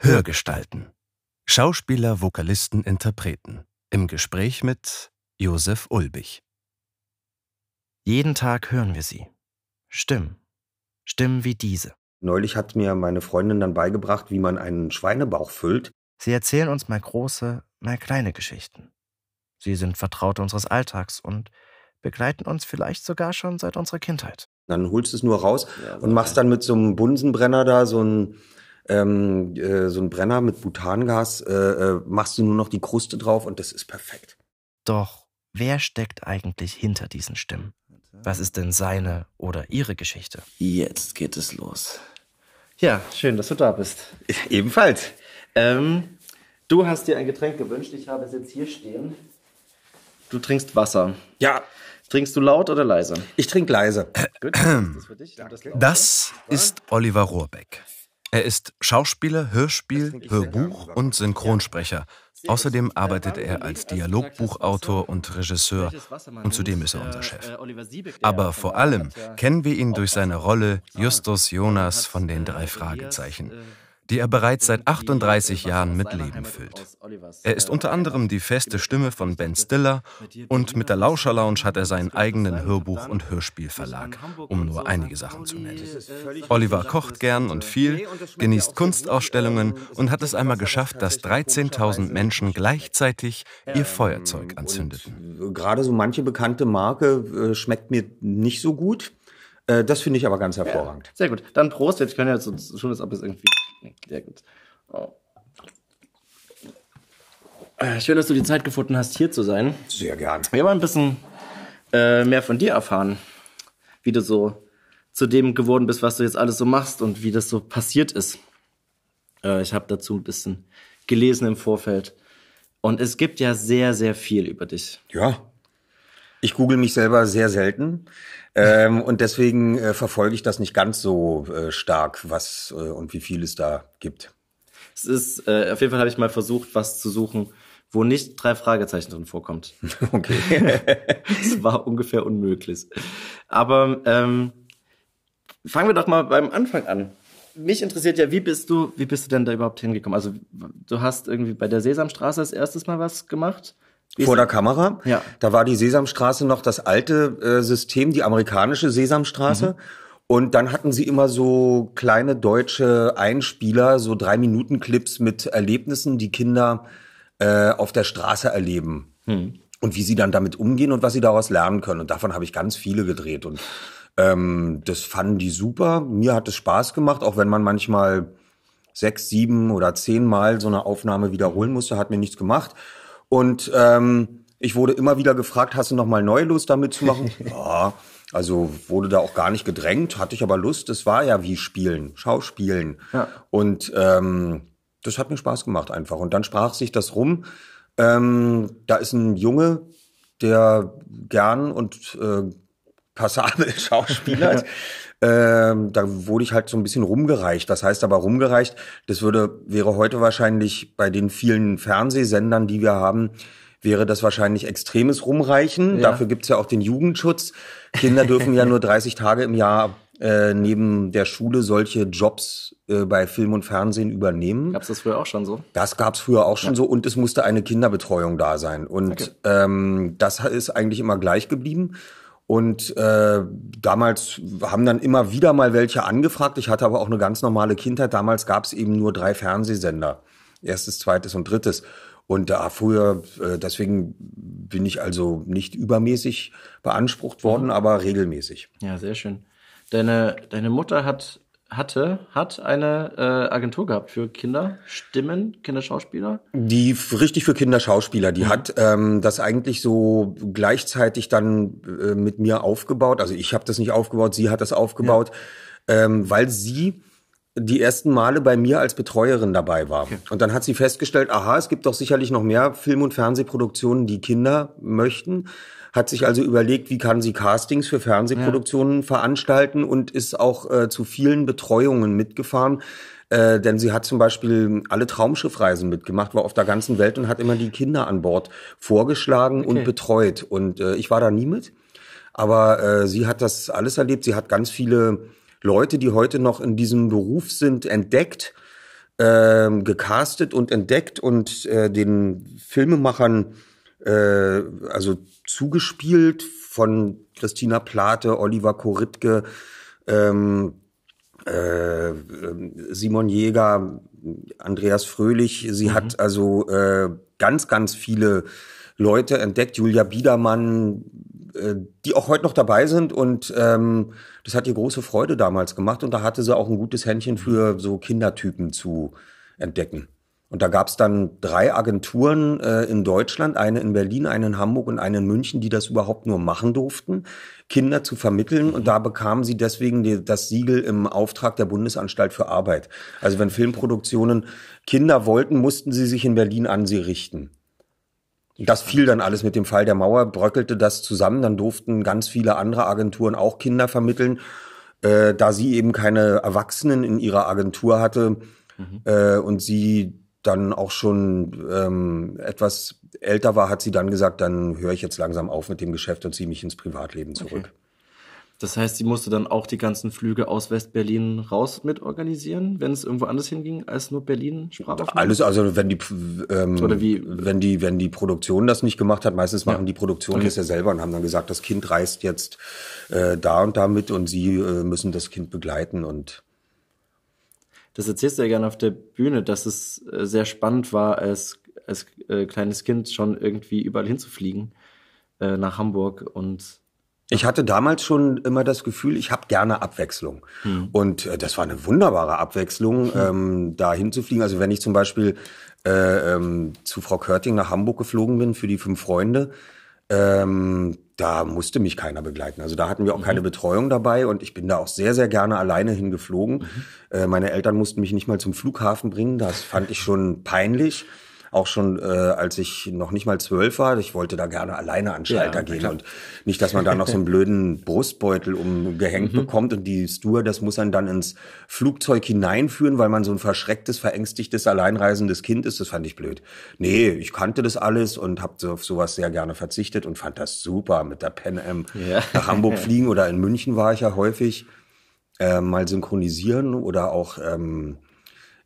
Hörgestalten. Schauspieler, Vokalisten, Interpreten. Im Gespräch mit Josef Ulbich. Jeden Tag hören wir sie. Stimmen. Stimmen wie diese. Neulich hat mir meine Freundin dann beigebracht, wie man einen Schweinebauch füllt. Sie erzählen uns mal große, mal kleine Geschichten. Sie sind Vertraute unseres Alltags und begleiten uns vielleicht sogar schon seit unserer Kindheit. Dann holst du es nur raus und machst dann mit so einem Bunsenbrenner da so ein ähm, äh, so ein Brenner mit Butangas, äh, äh, machst du nur noch die Kruste drauf und das ist perfekt. Doch wer steckt eigentlich hinter diesen Stimmen? Was ist denn seine oder ihre Geschichte? Jetzt geht es los. Ja, schön, dass du da bist. Ebenfalls. Ähm, du hast dir ein Getränk gewünscht. Ich habe es jetzt hier stehen. Du trinkst Wasser. Ja, Trinkst du laut oder leise? ich trinke leise. Gut, das ist für dich. Das. Das ist Oliver Rohrbeck. Er ist Schauspieler, Hörspiel, Hörbuch und Synchronsprecher. Außerdem arbeitet er als Dialogbuchautor und Regisseur. Und zudem ist er unser Chef. Äh, Siebeck, der Aber vor allem ja kennen wir ihn durch seine Rolle Justus Jonas von den drei Fragezeichen, die er bereits seit 38 Jahren mit Leben füllt. Er ist unter anderem die feste Stimme von Ben Stiller und mit der Lauscher Lounge hat er seinen eigenen Hörbuch- und Hörspielverlag, um nur einige Sachen zu nennen. Oliver kocht gern und viel, genießt Kunstausstellungen und hat es einmal geschafft, dass 13.000 Menschen gleichzeitig ihr Feuerzeug anzündeten. Gerade so manche bekannte Marke äh, schmeckt mir nicht so gut. Äh, das finde ich aber ganz hervorragend. Sehr gut. Dann Prost. Jetzt können wir jetzt so schon, als ob es irgendwie. Sehr gut. Oh. Äh, Schön, dass du die Zeit gefunden hast, hier zu sein. Sehr gern. Wir wollen ein bisschen äh, mehr von dir erfahren, wie du so zu dem geworden bist, was du jetzt alles so machst und wie das so passiert ist. Äh, ich habe dazu ein bisschen gelesen im Vorfeld. Und es gibt ja sehr, sehr viel über dich. Ja. Ich google mich selber sehr selten. Ähm, und deswegen äh, verfolge ich das nicht ganz so äh, stark, was äh, und wie viel es da gibt. Es ist, äh, auf jeden Fall habe ich mal versucht, was zu suchen, wo nicht drei Fragezeichen drin vorkommt. Okay. Es war ungefähr unmöglich. Aber ähm, fangen wir doch mal beim Anfang an. Mich interessiert ja, wie bist du, wie bist du denn da überhaupt hingekommen? Also du hast irgendwie bei der Sesamstraße als erstes Mal was gemacht? Vor der Kamera. Ja. Da war die Sesamstraße noch das alte äh, System, die amerikanische Sesamstraße. Und dann hatten sie immer so kleine deutsche Einspieler, so drei Minuten Clips mit Erlebnissen, die Kinder äh, auf der Straße erleben. Und wie sie dann damit umgehen und was sie daraus lernen können. Und davon habe ich ganz viele gedreht. Und ähm, das fanden die super. Mir hat es Spaß gemacht, auch wenn man manchmal sechs, sieben oder zehn Mal so eine Aufnahme wiederholen musste, hat mir nichts gemacht. Und ähm, ich wurde immer wieder gefragt, hast du noch mal neue Lust damit zu machen? ja, also wurde da auch gar nicht gedrängt, hatte ich aber Lust. Es war ja wie Spielen, Schauspielen. Ja. Und ähm, das hat mir Spaß gemacht einfach. Und dann sprach sich das rum. Ähm, da ist ein Junge, der gern und äh, passabel schauspielert. ähm, da wurde ich halt so ein bisschen rumgereicht. Das heißt aber rumgereicht, das würde, wäre heute wahrscheinlich bei den vielen Fernsehsendern, die wir haben, wäre das wahrscheinlich extremes Rumreichen. Ja. Dafür gibt's ja auch den Jugendschutz. Kinder dürfen ja nur 30 Tage im Jahr äh, neben der Schule solche Jobs äh, bei Film und Fernsehen übernehmen. Gab's das früher auch schon so? Das gab's früher auch schon so und es musste eine Kinderbetreuung da sein. Und Okay. ähm, das ist eigentlich immer gleich geblieben. Und äh, damals haben dann immer wieder mal welche angefragt. Ich hatte aber auch eine ganz normale Kindheit. Damals gab's eben nur drei Fernsehsender. Erstes, zweites und drittes. Und da früher, äh, deswegen bin ich also nicht übermäßig beansprucht worden, aber regelmäßig. Ja, sehr schön. Deine, deine Mutter hat, hatte, hat eine äh, Agentur gehabt für Kinderstimmen, Kinderschauspieler. Die richtig für Kinderschauspieler, die hat ähm, das eigentlich so gleichzeitig dann äh, mit mir aufgebaut. Also ich habe das nicht aufgebaut, sie hat das aufgebaut, ähm, weil sie die ersten Male bei mir als Betreuerin dabei war. Und dann hat sie festgestellt, aha, es gibt doch sicherlich noch mehr Film- und Fernsehproduktionen, die Kinder möchten. Hat sich also überlegt, wie kann sie Castings für Fernsehproduktionen veranstalten und ist auch äh, zu vielen Betreuungen mitgefahren. Äh, denn sie hat zum Beispiel alle Traumschiffreisen mitgemacht, war auf der ganzen Welt und hat immer die Kinder an Bord vorgeschlagen und betreut. Und äh, ich war da nie mit. Aber äh, sie hat das alles erlebt. Sie hat ganz viele Leute, die heute noch in diesem Beruf sind, entdeckt. äh, gecastet und entdeckt und äh, den Filmemachern äh, also zugespielt von Christina Plate, Oliver Koritke, ähm, äh, Simon Jäger, Andreas Fröhlich. Sie mhm. hat also äh, ganz, ganz viele Leute entdeckt, Julia Biedermann, äh, die auch heute noch dabei sind und ähm, das hat ihr große Freude damals gemacht und da hatte sie auch ein gutes Händchen für so Kindertypen zu entdecken. Und da gab es dann drei Agenturen äh, in Deutschland, eine in Berlin, eine in Hamburg und eine in München, die das überhaupt nur machen durften, Kinder zu vermitteln. Und da bekamen sie deswegen die, das Siegel im Auftrag der Bundesanstalt für Arbeit. Also wenn Filmproduktionen Kinder wollten, mussten sie sich in Berlin an sie richten. Das fiel dann alles mit dem Fall der Mauer, bröckelte das zusammen. Dann durften ganz viele andere Agenturen auch Kinder vermitteln. Äh, da sie eben keine Erwachsenen in ihrer Agentur hatte mhm. äh, und sie dann auch schon ähm, etwas älter war, hat sie dann gesagt, dann höre ich jetzt langsam auf mit dem Geschäft und ziehe mich ins Privatleben zurück. Okay. Das heißt, sie musste dann auch die ganzen Flüge aus Westberlin raus mit organisieren, wenn es irgendwo anders hinging als nur Berlin Sprachaufnahme? Alles, also wenn die ähm, Oder wie? wenn die wenn die Produktion das nicht gemacht hat, meistens machen ja. die Produktion okay. das ja selber und haben dann gesagt, das Kind reist jetzt äh, da und da mit und sie äh, müssen das Kind begleiten und das erzählst du ja gerne auf der Bühne, dass es äh, sehr spannend war, als als äh, kleines Kind schon irgendwie überall hinzufliegen äh, nach Hamburg und ich hatte damals schon immer das Gefühl, ich habe gerne Abwechslung. Hm. Und äh, das war eine wunderbare Abwechslung, hm. ähm, da hinzufliegen. Also wenn ich zum Beispiel äh, ähm, zu Frau Körting nach Hamburg geflogen bin für die fünf Freunde, ähm, da musste mich keiner begleiten. Also da hatten wir auch mhm. keine Betreuung dabei und ich bin da auch sehr, sehr gerne alleine hingeflogen. Mhm. Äh, meine Eltern mussten mich nicht mal zum Flughafen bringen. Das fand ich schon peinlich auch schon äh, als ich noch nicht mal zwölf war. Ich wollte da gerne alleine an Schalter ja, gehen klar. und nicht, dass man da noch so einen blöden Brustbeutel umgehängt mhm. bekommt und die Steward, das muss einen dann ins Flugzeug hineinführen, weil man so ein verschrecktes, verängstigtes, alleinreisendes Kind ist. Das fand ich blöd. Nee, ich kannte das alles und habe auf sowas sehr gerne verzichtet und fand das super mit der Pen Am ja. nach Hamburg fliegen oder in München war ich ja häufig äh, mal synchronisieren oder auch ähm,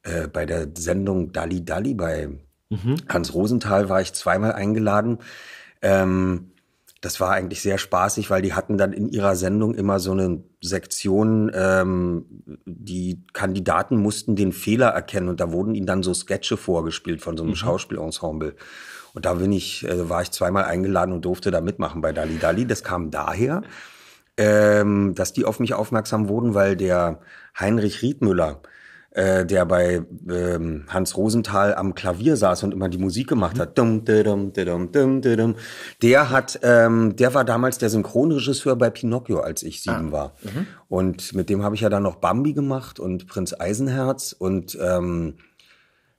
äh, bei der Sendung Dalli Dalli bei Mhm. Hans Rosenthal war ich zweimal eingeladen. Ähm, das war eigentlich sehr spaßig, weil die hatten dann in ihrer Sendung immer so eine Sektion, ähm, die Kandidaten mussten den Fehler erkennen und da wurden ihnen dann so Sketche vorgespielt von so einem mhm. Schauspielensemble. Und da bin ich, äh, war ich zweimal eingeladen und durfte da mitmachen bei Dali Dali. Das kam daher, ähm, dass die auf mich aufmerksam wurden, weil der Heinrich Riedmüller, äh, der bei ähm, Hans Rosenthal am Klavier saß und immer die Musik gemacht hat. Dum, dum, dum, dum, dum, Der hat, ähm, der war damals der Synchronregisseur bei Pinocchio, als ich sieben ah. war. Mhm. Und mit dem habe ich ja dann noch Bambi gemacht und Prinz Eisenherz und ähm,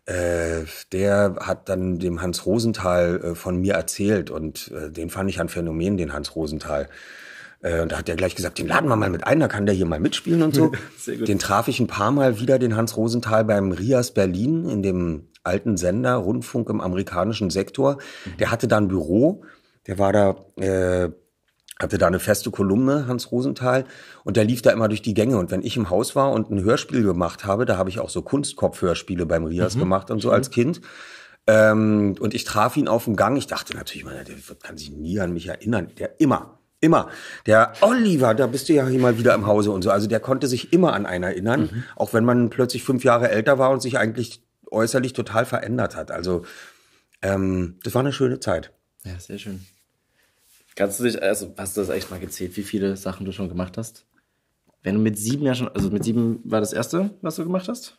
äh, der hat dann dem Hans Rosenthal äh, von mir erzählt und äh, den fand ich ein Phänomen, den Hans Rosenthal. Äh, und da hat er gleich gesagt, den laden wir mal mit ein, da kann der hier mal mitspielen und so. Den traf ich ein paar Mal wieder, den Hans Rosenthal beim Rias Berlin in dem alten Sender, Rundfunk im amerikanischen Sektor. Mhm. Der hatte da ein Büro, der war da, äh, hatte da eine feste Kolumne, Hans Rosenthal, und der lief da immer durch die Gänge. Und wenn ich im Haus war und ein Hörspiel gemacht habe, da habe ich auch so Kunstkopfhörspiele beim Rias mhm. gemacht und so als Kind. Ähm, und ich traf ihn auf dem Gang. Ich dachte natürlich, man, der kann sich nie an mich erinnern. Der immer, Immer. Der Oliver, da bist du ja mal wieder im Hause und so. Also der konnte sich immer an einen erinnern, mhm. auch wenn man plötzlich fünf Jahre älter war und sich eigentlich äußerlich total verändert hat. Also ähm, das war eine schöne Zeit. Ja, sehr schön. Kannst du dich, also hast du das echt mal gezählt, wie viele Sachen du schon gemacht hast? Wenn du mit sieben ja schon, also mit sieben war das erste, was du gemacht hast?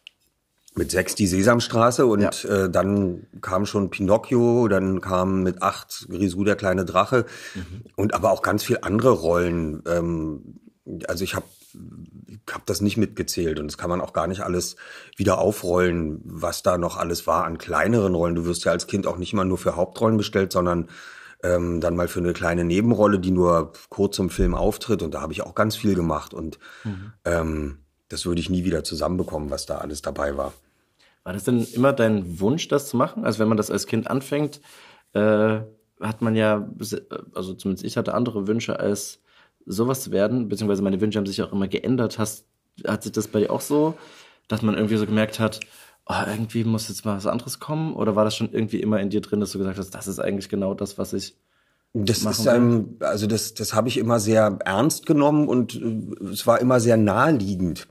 Mit sechs die Sesamstraße und ja. äh, dann kam schon Pinocchio, dann kam mit acht Grisou der kleine Drache mhm. und aber auch ganz viel andere Rollen. Ähm, also ich habe hab das nicht mitgezählt und das kann man auch gar nicht alles wieder aufrollen, was da noch alles war an kleineren Rollen. Du wirst ja als Kind auch nicht immer nur für Hauptrollen bestellt, sondern ähm, dann mal für eine kleine Nebenrolle, die nur kurz im Film auftritt und da habe ich auch ganz viel gemacht und mhm. ähm, das würde ich nie wieder zusammenbekommen, was da alles dabei war. War das denn immer dein Wunsch, das zu machen? Also wenn man das als Kind anfängt, äh, hat man ja, also zumindest ich hatte andere Wünsche als sowas zu werden, beziehungsweise meine Wünsche haben sich auch immer geändert. Hast, hat sich das bei dir auch so, dass man irgendwie so gemerkt hat, oh, irgendwie muss jetzt mal was anderes kommen? Oder war das schon irgendwie immer in dir drin, dass du gesagt hast, das ist eigentlich genau das, was ich das ist ähm, also das, das habe ich immer sehr ernst genommen und äh, es war immer sehr naheliegend.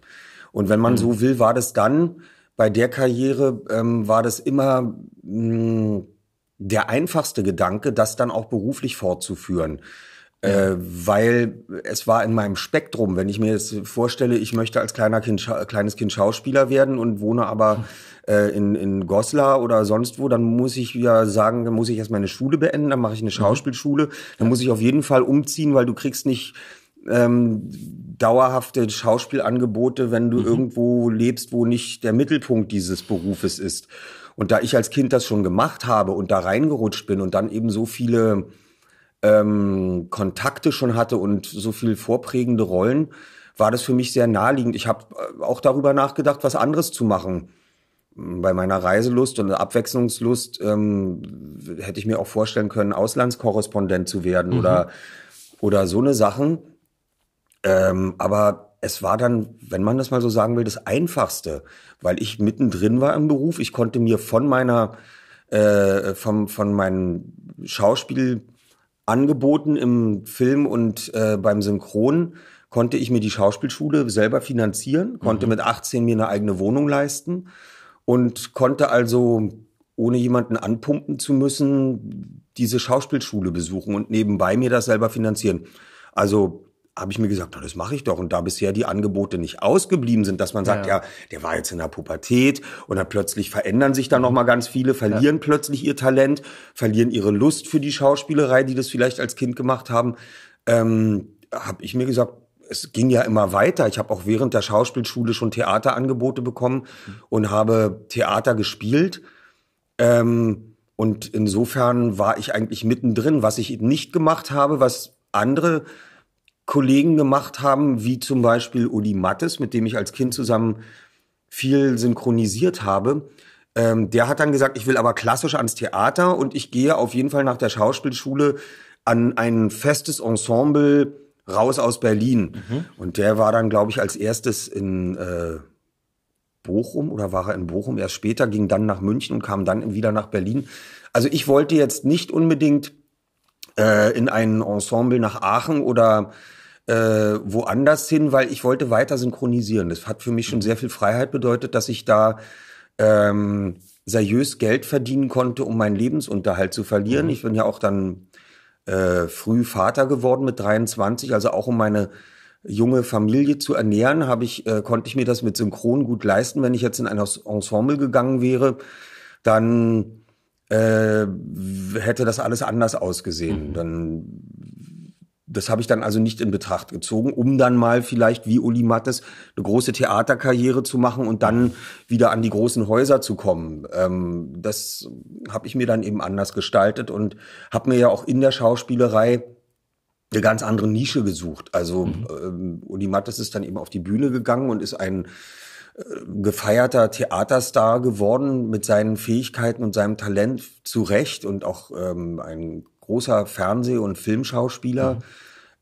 Und wenn man mhm. so will, war das dann bei der Karriere ähm, war das immer mh, der einfachste Gedanke, das dann auch beruflich fortzuführen. Äh, weil es war in meinem Spektrum, wenn ich mir jetzt vorstelle, ich möchte als kleiner kind, kleines Kind Schauspieler werden und wohne aber äh, in, in Goslar oder sonst wo, dann muss ich ja sagen, dann muss ich erst meine Schule beenden, dann mache ich eine mhm. Schauspielschule, dann muss ich auf jeden Fall umziehen, weil du kriegst nicht ähm, dauerhafte Schauspielangebote, wenn du mhm. irgendwo lebst, wo nicht der Mittelpunkt dieses Berufes ist. Und da ich als Kind das schon gemacht habe und da reingerutscht bin und dann eben so viele ähm, Kontakte schon hatte und so viel vorprägende Rollen, war das für mich sehr naheliegend. Ich habe äh, auch darüber nachgedacht, was anderes zu machen. Bei meiner Reiselust und Abwechslungslust ähm, hätte ich mir auch vorstellen können, Auslandskorrespondent zu werden mhm. oder, oder so eine Sachen. Ähm, aber es war dann, wenn man das mal so sagen will, das Einfachste, weil ich mittendrin war im Beruf. Ich konnte mir von meiner, äh, vom, von meinen Schauspiel angeboten im Film und äh, beim Synchron konnte ich mir die Schauspielschule selber finanzieren, konnte mhm. mit 18 mir eine eigene Wohnung leisten und konnte also, ohne jemanden anpumpen zu müssen, diese Schauspielschule besuchen und nebenbei mir das selber finanzieren. Also habe ich mir gesagt, das mache ich doch. Und da bisher die Angebote nicht ausgeblieben sind, dass man sagt, ja, ja der war jetzt in der Pubertät und dann plötzlich verändern sich da mhm. noch mal ganz viele, verlieren ja. plötzlich ihr Talent, verlieren ihre Lust für die Schauspielerei, die das vielleicht als Kind gemacht haben. Ähm, habe ich mir gesagt, es ging ja immer weiter. Ich habe auch während der Schauspielschule schon Theaterangebote bekommen und habe Theater gespielt. Ähm, und insofern war ich eigentlich mittendrin, was ich nicht gemacht habe, was andere Kollegen gemacht haben, wie zum Beispiel Uli Mattes, mit dem ich als Kind zusammen viel synchronisiert habe. Ähm, der hat dann gesagt, ich will aber klassisch ans Theater und ich gehe auf jeden Fall nach der Schauspielschule an ein festes Ensemble raus aus Berlin. Mhm. Und der war dann, glaube ich, als erstes in äh, Bochum oder war er in Bochum erst später, ging dann nach München und kam dann wieder nach Berlin. Also ich wollte jetzt nicht unbedingt äh, in ein Ensemble nach Aachen oder äh, woanders hin, weil ich wollte weiter synchronisieren. Das hat für mich schon sehr viel Freiheit bedeutet, dass ich da ähm, seriös Geld verdienen konnte, um meinen Lebensunterhalt zu verlieren. Mhm. Ich bin ja auch dann äh, früh Vater geworden mit 23, also auch um meine junge Familie zu ernähren, habe ich äh, konnte ich mir das mit Synchron gut leisten. Wenn ich jetzt in ein Ensemble gegangen wäre, dann äh, hätte das alles anders ausgesehen. Mhm. Dann das habe ich dann also nicht in Betracht gezogen, um dann mal vielleicht wie Uli Mattes eine große Theaterkarriere zu machen und dann wieder an die großen Häuser zu kommen. Ähm, das habe ich mir dann eben anders gestaltet und habe mir ja auch in der Schauspielerei eine ganz andere Nische gesucht. Also mhm. ähm, Uli Mattes ist dann eben auf die Bühne gegangen und ist ein gefeierter Theaterstar geworden mit seinen Fähigkeiten und seinem Talent zu Recht und auch ähm, ein großer Fernseh- und Filmschauspieler. Mhm.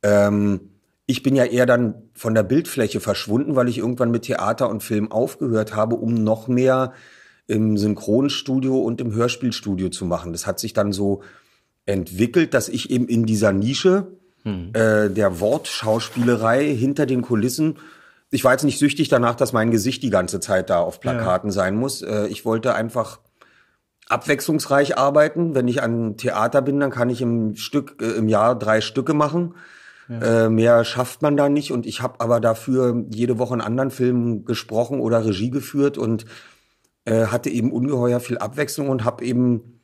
Ähm, ich bin ja eher dann von der Bildfläche verschwunden, weil ich irgendwann mit Theater und Film aufgehört habe, um noch mehr im Synchronstudio und im Hörspielstudio zu machen. Das hat sich dann so entwickelt, dass ich eben in dieser Nische hm. äh, der Wortschauspielerei hinter den Kulissen, ich war jetzt nicht süchtig danach, dass mein Gesicht die ganze Zeit da auf Plakaten ja. sein muss. Äh, ich wollte einfach abwechslungsreich arbeiten. Wenn ich an Theater bin, dann kann ich im Stück äh, im Jahr drei Stücke machen. Ja. Äh, mehr schafft man da nicht. Und ich habe aber dafür jede Woche einen anderen Film gesprochen oder Regie geführt und äh, hatte eben ungeheuer viel Abwechslung und habe eben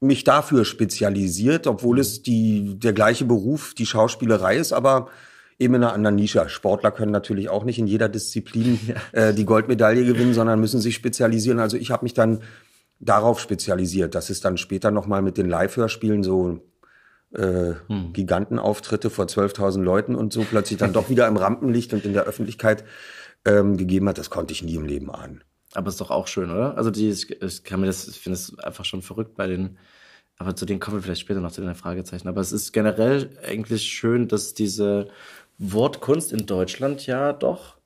mich dafür spezialisiert, obwohl es die der gleiche Beruf, die Schauspielerei ist, aber eben in einer anderen Nische. Sportler können natürlich auch nicht in jeder Disziplin äh, die Goldmedaille gewinnen, sondern müssen sich spezialisieren. Also ich habe mich dann darauf spezialisiert. Das ist dann später nochmal mit den Live-Hörspielen so äh, hm. Gigantenauftritte vor 12.000 Leuten und so plötzlich dann doch wieder im Rampenlicht und in der Öffentlichkeit ähm, gegeben hat. Das konnte ich nie im Leben ahnen. Aber ist doch auch schön, oder? Also die, ich kann mir das, ich finde es einfach schon verrückt bei den, aber zu denen kommen wir vielleicht später noch zu den Fragezeichen. Aber es ist generell eigentlich schön, dass diese Wortkunst in Deutschland ja doch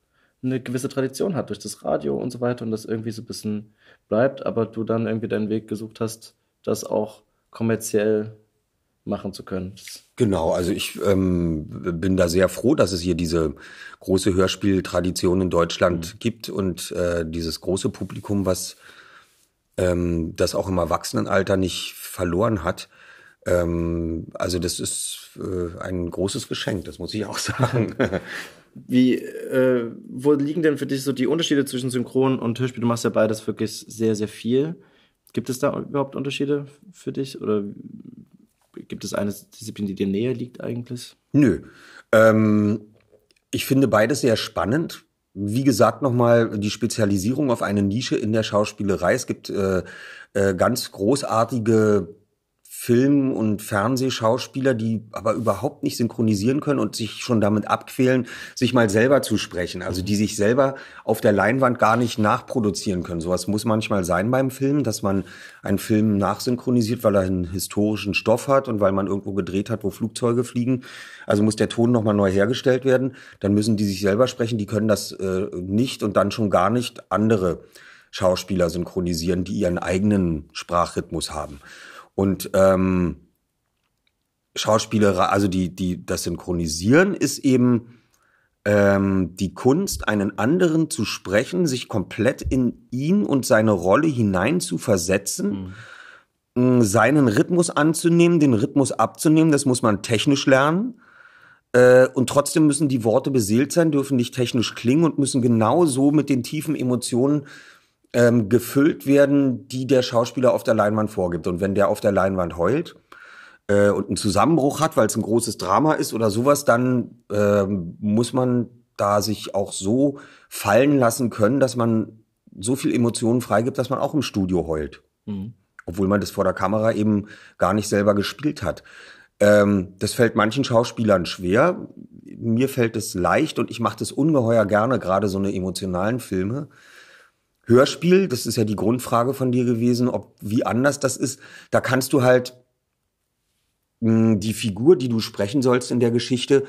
eine gewisse Tradition hat durch das Radio und so weiter und das irgendwie so ein bisschen bleibt, aber du dann irgendwie deinen Weg gesucht hast, das auch kommerziell machen zu können. Genau, also ich ähm, bin da sehr froh, dass es hier diese große Hörspieltradition in Deutschland mhm. gibt und äh, dieses große Publikum, was ähm, das auch im Erwachsenenalter nicht verloren hat. Ähm, also das ist äh, ein großes Geschenk, das muss ich auch sagen. Wie, äh, wo liegen denn für dich so die Unterschiede zwischen Synchron und Hörspiel? Du machst ja beides wirklich sehr, sehr viel. Gibt es da überhaupt Unterschiede für dich? Oder gibt es eine Disziplin, die dir näher liegt eigentlich? Nö. Ähm, ich finde beides sehr spannend. Wie gesagt, nochmal die Spezialisierung auf eine Nische in der Schauspielerei. Es gibt äh, äh, ganz großartige Film- und Fernsehschauspieler, die aber überhaupt nicht synchronisieren können und sich schon damit abquälen, sich mal selber zu sprechen. Also die sich selber auf der Leinwand gar nicht nachproduzieren können. Sowas muss manchmal sein beim Film, dass man einen Film nachsynchronisiert, weil er einen historischen Stoff hat und weil man irgendwo gedreht hat, wo Flugzeuge fliegen. Also muss der Ton nochmal neu hergestellt werden. Dann müssen die sich selber sprechen. Die können das äh, nicht und dann schon gar nicht andere Schauspieler synchronisieren, die ihren eigenen Sprachrhythmus haben. Und ähm, Schauspieler, also die, die, das Synchronisieren ist eben ähm, die Kunst, einen anderen zu sprechen, sich komplett in ihn und seine Rolle hinein zu versetzen, mhm. seinen Rhythmus anzunehmen, den Rhythmus abzunehmen, das muss man technisch lernen. Äh, und trotzdem müssen die Worte beseelt sein, dürfen nicht technisch klingen und müssen genauso mit den tiefen Emotionen ähm, gefüllt werden, die der Schauspieler auf der Leinwand vorgibt. Und wenn der auf der Leinwand heult äh, und einen Zusammenbruch hat, weil es ein großes Drama ist oder sowas, dann äh, muss man da sich auch so fallen lassen können, dass man so viel Emotionen freigibt, dass man auch im Studio heult. Mhm. Obwohl man das vor der Kamera eben gar nicht selber gespielt hat. Ähm, das fällt manchen Schauspielern schwer. Mir fällt es leicht und ich mache das ungeheuer gerne, gerade so eine emotionalen Filme. Hörspiel, das ist ja die Grundfrage von dir gewesen, ob wie anders das ist. Da kannst du halt mh, hm, die Figur, die du sprechen sollst in der Geschichte,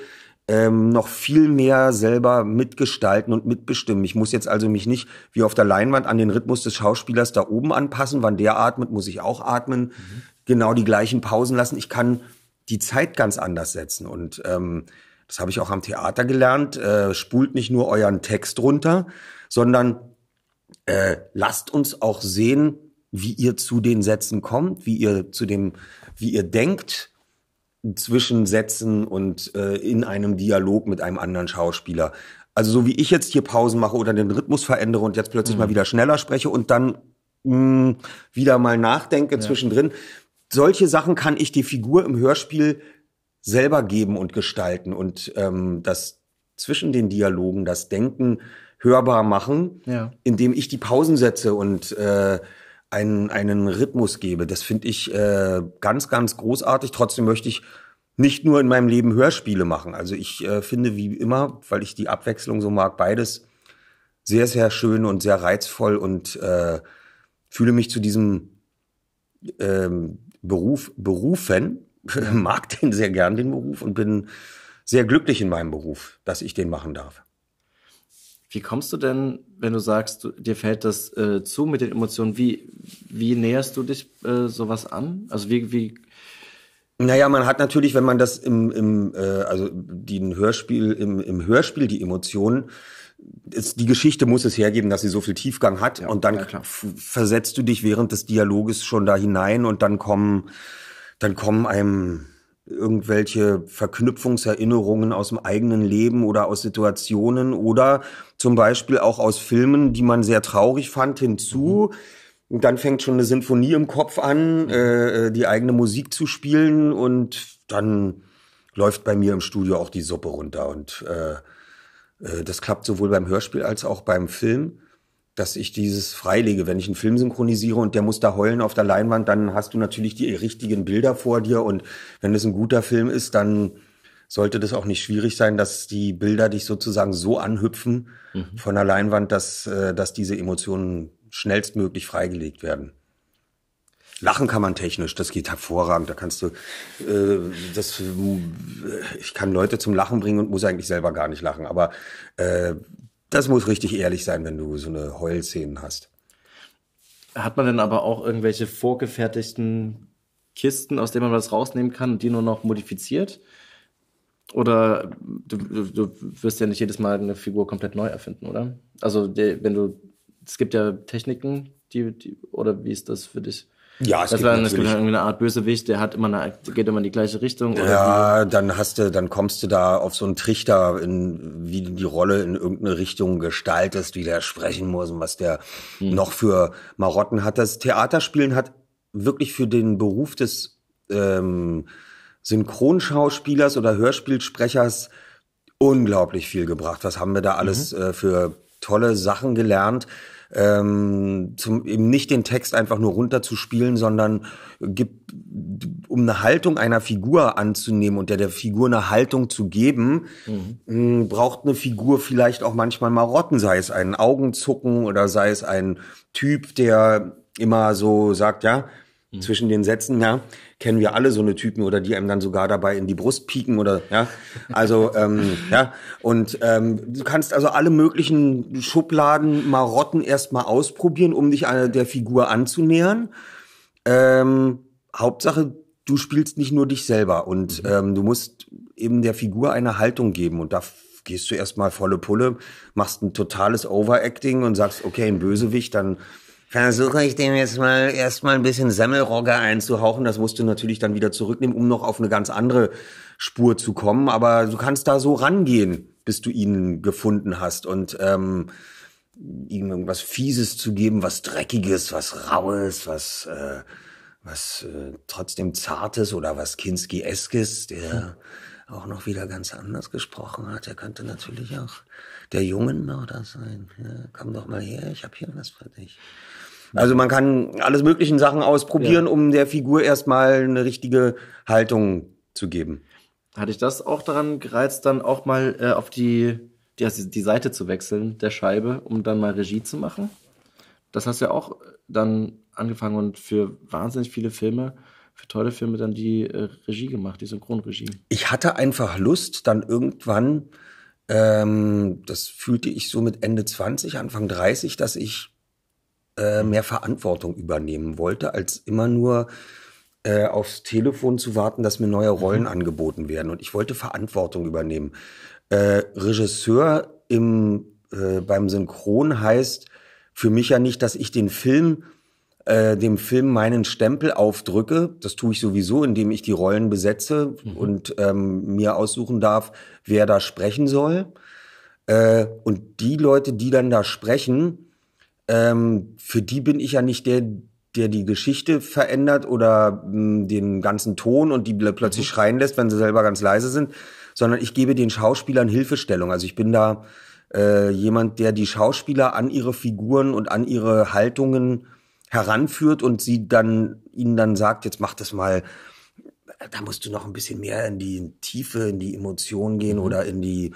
ähm, noch viel mehr selber mitgestalten und mitbestimmen. Ich muss jetzt also mich nicht wie auf der Leinwand an den Rhythmus des Schauspielers da oben anpassen. Wann der atmet, muss ich auch atmen. Mhm. Genau die gleichen Pausen lassen. Ich kann die Zeit ganz anders setzen. Und ähm, das habe ich auch am Theater gelernt. Äh, spult nicht nur euren Text runter, sondern äh, lasst uns auch sehen, wie ihr zu den Sätzen kommt, wie ihr zu dem, wie ihr denkt zwischen Sätzen und äh, in einem Dialog mit einem anderen Schauspieler. Also so wie ich jetzt hier Pausen mache oder den Rhythmus verändere und jetzt plötzlich mhm. mal wieder schneller spreche und dann mh, mm, wieder mal nachdenke ja. zwischendrin. Solche Sachen kann ich die Figur im Hörspiel selber geben und gestalten und ähm, das zwischen den Dialogen, das Denken hörbar machen, ja. indem ich die Pausen setze und äh, einen, einen Rhythmus gebe. Das finde ich äh, ganz, ganz großartig. Trotzdem möchte ich nicht nur in meinem Leben Hörspiele machen. Also ich äh, finde wie immer, weil ich die Abwechslung so mag, beides sehr, sehr schön und sehr reizvoll und äh, fühle mich zu diesem ähm, Beruf berufen, mag den sehr gern, den Beruf, und bin sehr glücklich in meinem Beruf, dass ich den machen darf. Wie kommst du denn, wenn du sagst, du, dir fällt das äh, zu mit den Emotionen, wie, wie näherst du dich äh, sowas an? Also wie, wie naja, man hat natürlich, wenn man das im, im äh, also die Hörspiel, im, im Hörspiel die Emotionen, ist, die Geschichte muss es hergeben, dass sie so viel Tiefgang hat ja, und dann ja, versetzt du dich während des Dialoges schon da hinein und dann kommen, dann kommen einem irgendwelche Verknüpfungserinnerungen aus dem eigenen Leben oder aus Situationen oder zum Beispiel auch aus Filmen, die man sehr traurig fand, hinzu. Und dann fängt schon eine Sinfonie im Kopf an, äh, die eigene Musik zu spielen und dann läuft bei mir im Studio auch die Suppe runter. Und äh, äh, das klappt sowohl beim Hörspiel als auch beim Film dass ich dieses freilege. Wenn ich einen Film synchronisiere und der muss da heulen auf der Leinwand, dann hast du natürlich die richtigen Bilder vor dir und wenn es ein guter Film ist, dann sollte das auch nicht schwierig sein, dass die Bilder dich sozusagen so anhüpfen mhm. von der Leinwand, dass, äh, dass diese Emotionen schnellstmöglich freigelegt werden. Lachen kann man technisch, das geht hervorragend. Da kannst du, äh, das, ich kann Leute zum Lachen bringen und muss eigentlich selber gar nicht lachen. Aber äh, Das muss richtig ehrlich sein, wenn du so eine Heulszenen hast. Hat man denn aber auch irgendwelche vorgefertigten Kisten, aus denen man was rausnehmen kann und die nur noch modifiziert? Oder du, du, du wirst ja nicht jedes Mal eine Figur komplett neu erfinden, oder? Also der, wenn du, es gibt ja Techniken, die, die oder wie ist das für dich? Ja, es das gibt war, es gibt natürlich- irgendwie eine Art Bösewicht, der hat immer eine, geht immer in die gleiche Richtung. Oder Ja, dann hast du, dann kommst du da auf so einen Trichter, in, wie du die Rolle in irgendeine Richtung gestaltest, wie der sprechen muss und was der noch für Marotten hat. Das Theaterspielen hat wirklich für den Beruf des ähm, Synchronschauspielers oder Hörspielsprechers unglaublich viel gebracht. Was haben wir da alles äh, für tolle Sachen gelernt? Ähm, zum, eben nicht den Text einfach nur runterzuspielen, sondern gibt, um eine Haltung einer Figur anzunehmen und der der Figur eine Haltung zu geben, mh, braucht eine Figur vielleicht auch manchmal Marotten, sei es ein Augenzucken oder sei es ein Typ, der immer so sagt, ja, zwischen den Sätzen, ja, kennen wir alle so eine Typen oder die einem dann sogar dabei in die Brust pieken oder ja, also ähm, ja und ähm, du kannst also alle möglichen Schubladen, Marotten erstmal ausprobieren, um dich einer der Figur anzunähern. Ähm, Hauptsache, du spielst nicht nur dich selber und ähm, du musst eben der Figur eine Haltung geben und da gehst du erstmal volle Pulle, machst ein totales Overacting und sagst, okay, ein Bösewicht, dann versuche ich dem jetzt mal erstmal ein bisschen Semmelrogge einzuhauchen. Das musst du natürlich dann wieder zurücknehmen, um noch auf eine ganz andere Spur zu kommen. Aber du kannst da so rangehen, bis du ihn gefunden hast und ähm, ihm irgendwas Fieses zu geben, was Dreckiges, was Raues, was äh, was äh, trotzdem Zartes oder was Kinski-eskes, der auch noch wieder ganz anders gesprochen hat. Er könnte natürlich auch der Jungenmörder sein. Ja, komm doch mal her, ich habe hier was für dich. Also man kann alles möglichen Sachen ausprobieren, um der Figur erstmal eine richtige Haltung zu geben. Hatte ich das auch daran gereizt, dann auch mal äh, auf die, die, also die Seite zu wechseln der Scheibe, um dann mal Regie zu machen? Das hast du ja auch dann angefangen und für wahnsinnig viele Filme, für tolle Filme dann die äh, Regie gemacht, die Synchronregie. ich hatte einfach Lust, dann irgendwann, ähm, das fühlte ich so mit Ende 20, Anfang 30, dass ich äh, mehr Verantwortung übernehmen wollte, als immer nur äh, aufs Telefon zu warten, dass mir neue Rollen angeboten werden. Und ich wollte Verantwortung übernehmen. Äh, Regisseur im, äh, beim Synchron heißt für mich ja nicht, dass ich den Film äh, dem Film meinen Stempel aufdrücke. Das tue ich sowieso, indem ich die Rollen besetze und ähm, mir aussuchen darf, wer da sprechen soll. Äh, und die Leute, die dann da sprechen, ähm, für die bin ich ja nicht der, der die Geschichte verändert oder mh, den ganzen Ton und die pl- plötzlich schreien lässt, wenn sie selber ganz leise sind, sondern ich gebe den Schauspielern Hilfestellung. Also ich bin da äh, jemand, der die Schauspieler an ihre Figuren und an ihre Haltungen heranführt und sie dann ihnen dann sagt, jetzt mach das mal, da musst du noch ein bisschen mehr in die Tiefe, in die Emotion gehen oder in die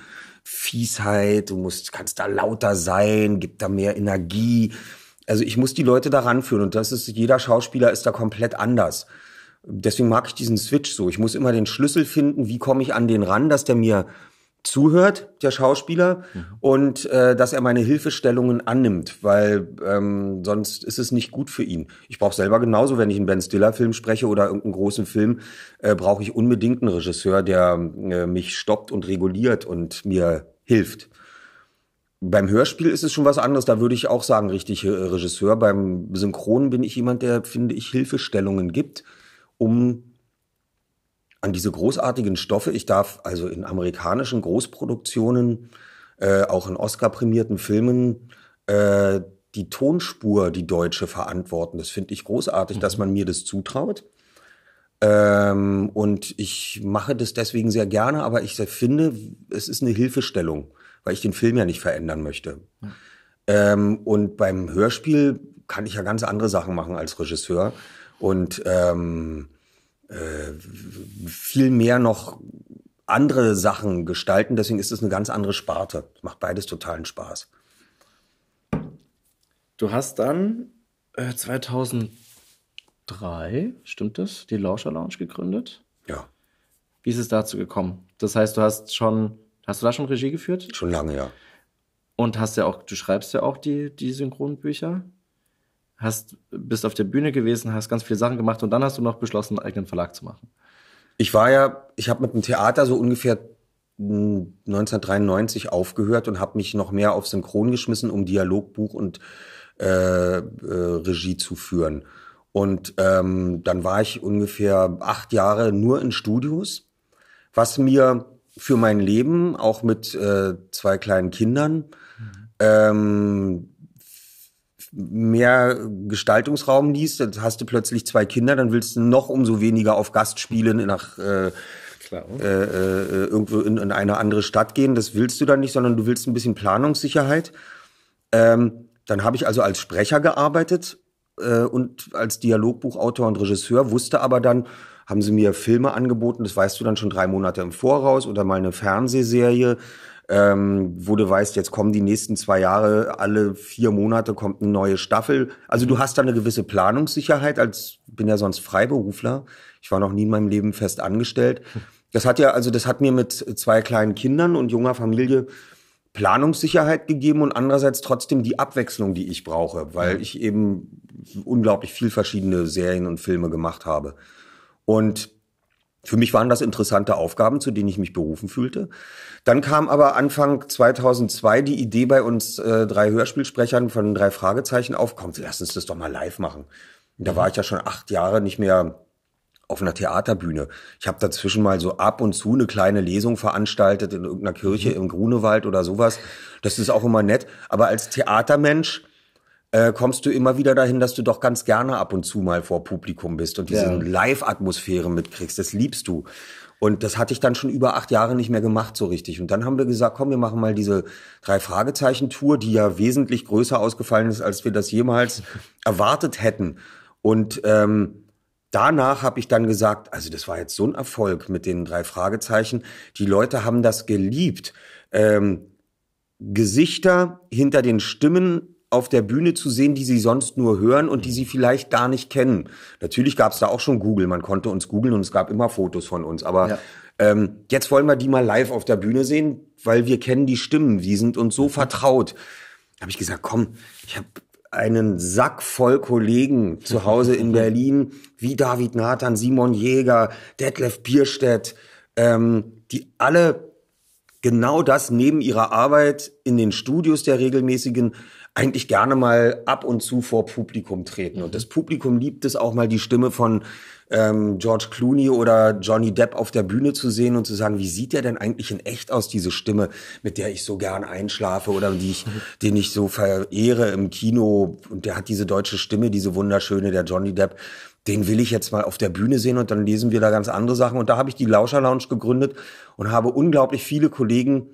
Fiesheit, du musst, kannst da lauter sein, gib da mehr Energie. Also ich muss die Leute da ranführen und das ist, jeder Schauspieler ist da komplett anders. Deswegen mag ich diesen Switch so. Ich muss immer den Schlüssel finden, wie komme ich an den ran, dass der mir zuhört, der Schauspieler, und äh, dass er meine Hilfestellungen annimmt, weil ähm, sonst ist es nicht gut für ihn. Ich brauche selber genauso, wenn ich einen Ben Stiller-Film spreche oder irgendeinen großen Film, äh, brauche ich unbedingt einen Regisseur, der äh, mich stoppt und reguliert und mir hilft. Beim Hörspiel ist es schon was anderes, da würde ich auch sagen, richtig äh, Regisseur. Beim Synchron bin ich jemand, der, finde ich, Hilfestellungen gibt, um an diese großartigen Stoffe. Ich darf also in amerikanischen Großproduktionen, äh, auch in Oscar-prämierten Filmen, äh, die Tonspur, die deutsche, verantworten. Das finde ich großartig, dass man mir das zutraut. Ähm, und ich mache das deswegen sehr gerne, aber ich finde, es ist eine Hilfestellung, weil ich den Film ja nicht verändern möchte. Ähm, und beim Hörspiel kann ich ja ganz andere Sachen machen als Regisseur und ähm, äh, viel mehr noch andere Sachen gestalten. Deswegen ist es eine ganz andere Sparte. Macht beides totalen Spaß. Du hast dann äh, 2003, stimmt das, die Lauscher Lounge gegründet? Ja, Wie ist es dazu gekommen? Das heißt, du hast schon, hast du da schon Regie geführt? schon lange, ja. und hast ja auch, du schreibst ja auch die, die Synchronbücher. Hast, bist auf der Bühne gewesen, hast ganz viele Sachen gemacht und dann hast du noch beschlossen, einen eigenen Verlag zu machen. Ich war ja, ich habe mit dem Theater so ungefähr 1993 aufgehört und habe mich noch mehr auf Synchron geschmissen, um Dialogbuch und äh, äh, Regie zu führen. Und ähm, dann war ich ungefähr acht Jahre nur in Studios, was mir für mein Leben, auch mit äh, zwei kleinen Kindern, mhm. ähm, mehr Gestaltungsraum ließ. Dann hast du plötzlich zwei Kinder, dann willst du noch umso weniger auf Gastspielen nach äh, Klar. Äh, äh, irgendwo in, in eine andere Stadt gehen. Das willst du dann nicht, sondern du willst ein bisschen Planungssicherheit. Ähm, dann habe ich also als Sprecher gearbeitet äh, und als Dialogbuchautor und Regisseur, wusste aber dann, haben sie mir Filme angeboten, das weißt du dann schon drei Monate im Voraus oder mal eine Fernsehserie, ähm, wo du weißt, jetzt kommen die nächsten zwei Jahre, alle vier Monate kommt eine neue Staffel. Also du hast da eine gewisse Planungssicherheit, als bin ja sonst Freiberufler. Ich war noch nie in meinem Leben fest angestellt. Das hat ja, also das hat mir mit zwei kleinen Kindern und junger Familie Planungssicherheit gegeben und andererseits trotzdem die Abwechslung, die ich brauche, weil ich eben unglaublich viel verschiedene Serien und Filme gemacht habe. Und für mich waren das interessante Aufgaben, zu denen ich mich berufen fühlte. Dann kam aber Anfang 2002 die Idee bei uns äh, drei Hörspielsprechern von drei Fragezeichen auf, komm, lass uns das doch mal live machen. Und da war ich ja schon acht Jahre nicht mehr auf einer Theaterbühne. Ich habe dazwischen mal so ab und zu eine kleine Lesung veranstaltet in irgendeiner Kirche mhm. im Grunewald oder sowas. Das ist auch immer nett. Aber als Theatermensch äh, kommst du immer wieder dahin, dass du doch ganz gerne ab und zu mal vor Publikum bist und diese ja. Live-Atmosphäre mitkriegst. Das liebst du. Und das hatte ich dann schon über acht Jahre nicht mehr gemacht so richtig. Und dann haben wir gesagt, komm, wir machen mal diese drei Fragezeichen-Tour, die ja wesentlich größer ausgefallen ist, als wir das jemals erwartet hätten. Und ähm, danach habe ich dann gesagt, also das war jetzt so ein Erfolg mit den drei Fragezeichen. Die Leute haben das geliebt. Ähm, Gesichter hinter den Stimmen auf der Bühne zu sehen, die sie sonst nur hören und die sie vielleicht gar nicht kennen. Natürlich gab es da auch schon Google, man konnte uns googeln und es gab immer Fotos von uns. Aber ja. ähm, jetzt wollen wir die mal live auf der Bühne sehen, weil wir kennen die Stimmen, die sind uns so mhm. vertraut. Da habe ich gesagt, komm, ich habe einen Sack voll Kollegen zu Hause in Berlin, wie David Nathan, Simon Jäger, Detlef Bierstedt, ähm, die alle genau das neben ihrer Arbeit in den Studios der regelmäßigen eigentlich gerne mal ab und zu vor Publikum treten. Und das Publikum liebt es auch mal die Stimme von ähm, George Clooney oder Johnny Depp auf der Bühne zu sehen und zu sagen, wie sieht der denn eigentlich in echt aus, diese Stimme, mit der ich so gern einschlafe oder die ich, den ich so verehre im Kino. Und der hat diese deutsche Stimme, diese wunderschöne, der Johnny Depp. Den will ich jetzt mal auf der Bühne sehen und dann lesen wir da ganz andere Sachen. Und da habe ich die Lauscher Lounge gegründet und habe unglaublich viele Kollegen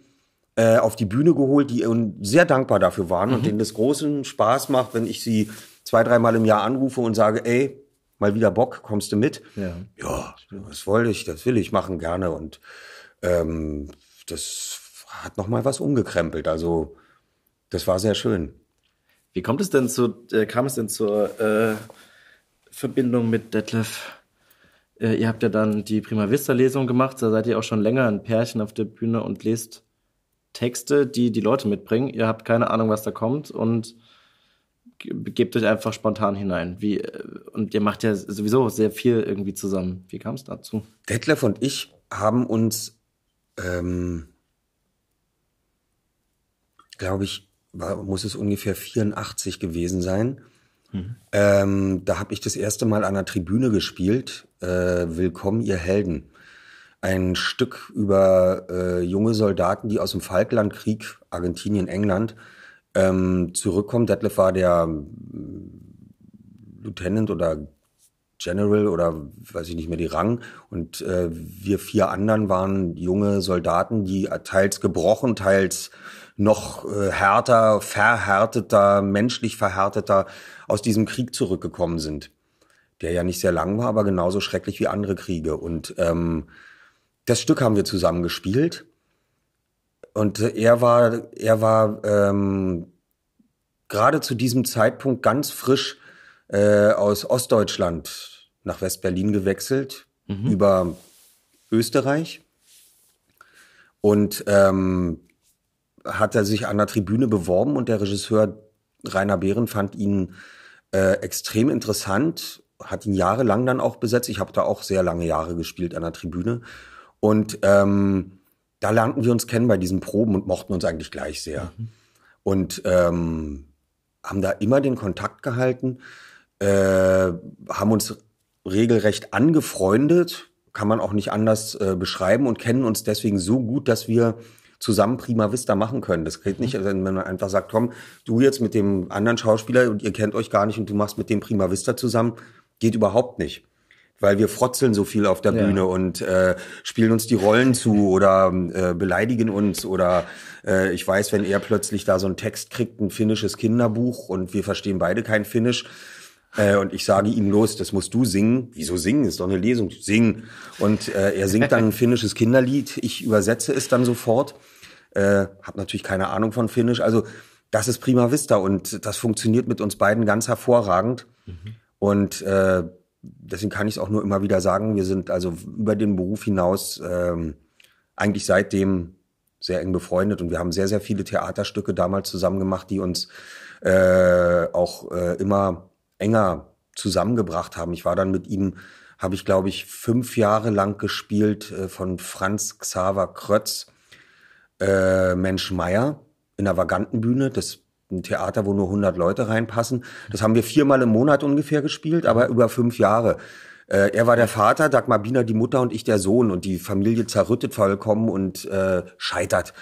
äh, auf die Bühne geholt, die sehr dankbar dafür waren mhm. und denen das großen Spaß macht, wenn ich sie zwei, dreimal im Jahr anrufe und sage, ey, mal wieder Bock, kommst du mit? Ja, ja das wollte ich, das will ich machen gerne. Und ähm, das hat noch mal was umgekrempelt. Also das war sehr schön. Wie kommt es denn zu, äh, kam es denn zur äh, Verbindung mit Detlef? Äh, ihr habt ja dann die Prima Vista Lesung gemacht, da seid ihr auch schon länger ein Pärchen auf der Bühne und lest Texte, die die Leute mitbringen. Ihr habt keine Ahnung, was da kommt und gebt euch einfach spontan hinein. Wie, äh, und ihr macht ja sowieso sehr viel irgendwie zusammen. Wie kam es dazu? Detlef und ich haben uns, ähm, glaube ich, war, muss es ungefähr 84 gewesen sein. Mhm. Ähm, da habe ich das erste Mal an der Tribüne gespielt. Äh, Willkommen, ihr Helden. Ein Stück über äh, junge Soldaten, die aus dem Falklandkrieg, Argentinien, England, ähm, zurückkommt. Detlef war der äh, Lieutenant oder General oder weiß ich nicht mehr die Rang und äh, wir vier anderen waren junge Soldaten, die teils gebrochen, teils noch äh, härter, verhärteter, menschlich verhärteter aus diesem Krieg zurückgekommen sind, der ja nicht sehr lang war, aber genauso schrecklich wie andere Kriege. Und ähm, das Stück haben wir zusammen gespielt und er war, er war ähm, gerade zu diesem Zeitpunkt ganz frisch äh, aus Ostdeutschland nach Westberlin gewechselt, mhm. über Österreich. Und ähm, hat er sich an der Tribüne beworben und der Regisseur Rainer Behren fand ihn äh, extrem interessant, hat ihn jahrelang dann auch besetzt. Ich habe da auch sehr lange Jahre gespielt an der Tribüne. Und ähm, da lernten wir uns kennen bei diesen Proben und mochten uns eigentlich gleich sehr. Mhm. Und ähm, haben da immer den Kontakt gehalten, äh, haben uns regelrecht angefreundet, kann man auch nicht anders äh, beschreiben und kennen uns deswegen so gut, dass wir zusammen Prima Vista machen können. Das geht nicht, wenn man einfach sagt, komm, du jetzt mit dem anderen Schauspieler und ihr kennt euch gar nicht und du machst mit dem Prima Vista zusammen, geht überhaupt nicht. Weil wir frotzeln so viel auf der ja. Bühne und äh, spielen uns die Rollen zu oder äh, beleidigen uns oder äh, ich weiß, wenn er plötzlich da so einen Text kriegt, ein finnisches Kinderbuch und wir verstehen beide kein Finnisch, äh, und ich sage ihm los, das musst du singen. Wieso singen? Ist doch eine Lesung. Singen. Und äh, er singt dann ein finnisches Kinderlied. Ich übersetze es dann sofort. Äh, hab natürlich keine Ahnung von Finnisch. Also das ist prima vista und das funktioniert mit uns beiden ganz hervorragend. Mhm. Und äh, deswegen kann ich es auch nur immer wieder sagen, wir sind also über den Beruf hinaus ähm, eigentlich seitdem sehr eng befreundet und wir haben sehr, sehr viele Theaterstücke damals zusammen gemacht, die uns äh, auch äh, immer enger zusammengebracht haben. Ich war dann mit ihm, habe ich glaube ich fünf Jahre lang gespielt äh, von Franz Xaver Krötz, äh, Mensch Meier in der Vagantenbühne. Das ein Theater, wo nur 100 Leute reinpassen. Das haben wir viermal im Monat ungefähr gespielt, aber über fünf Jahre. Äh, er war der Vater, Dagmar Biener die Mutter und ich der Sohn und die Familie zerrüttet vollkommen und äh, scheitert.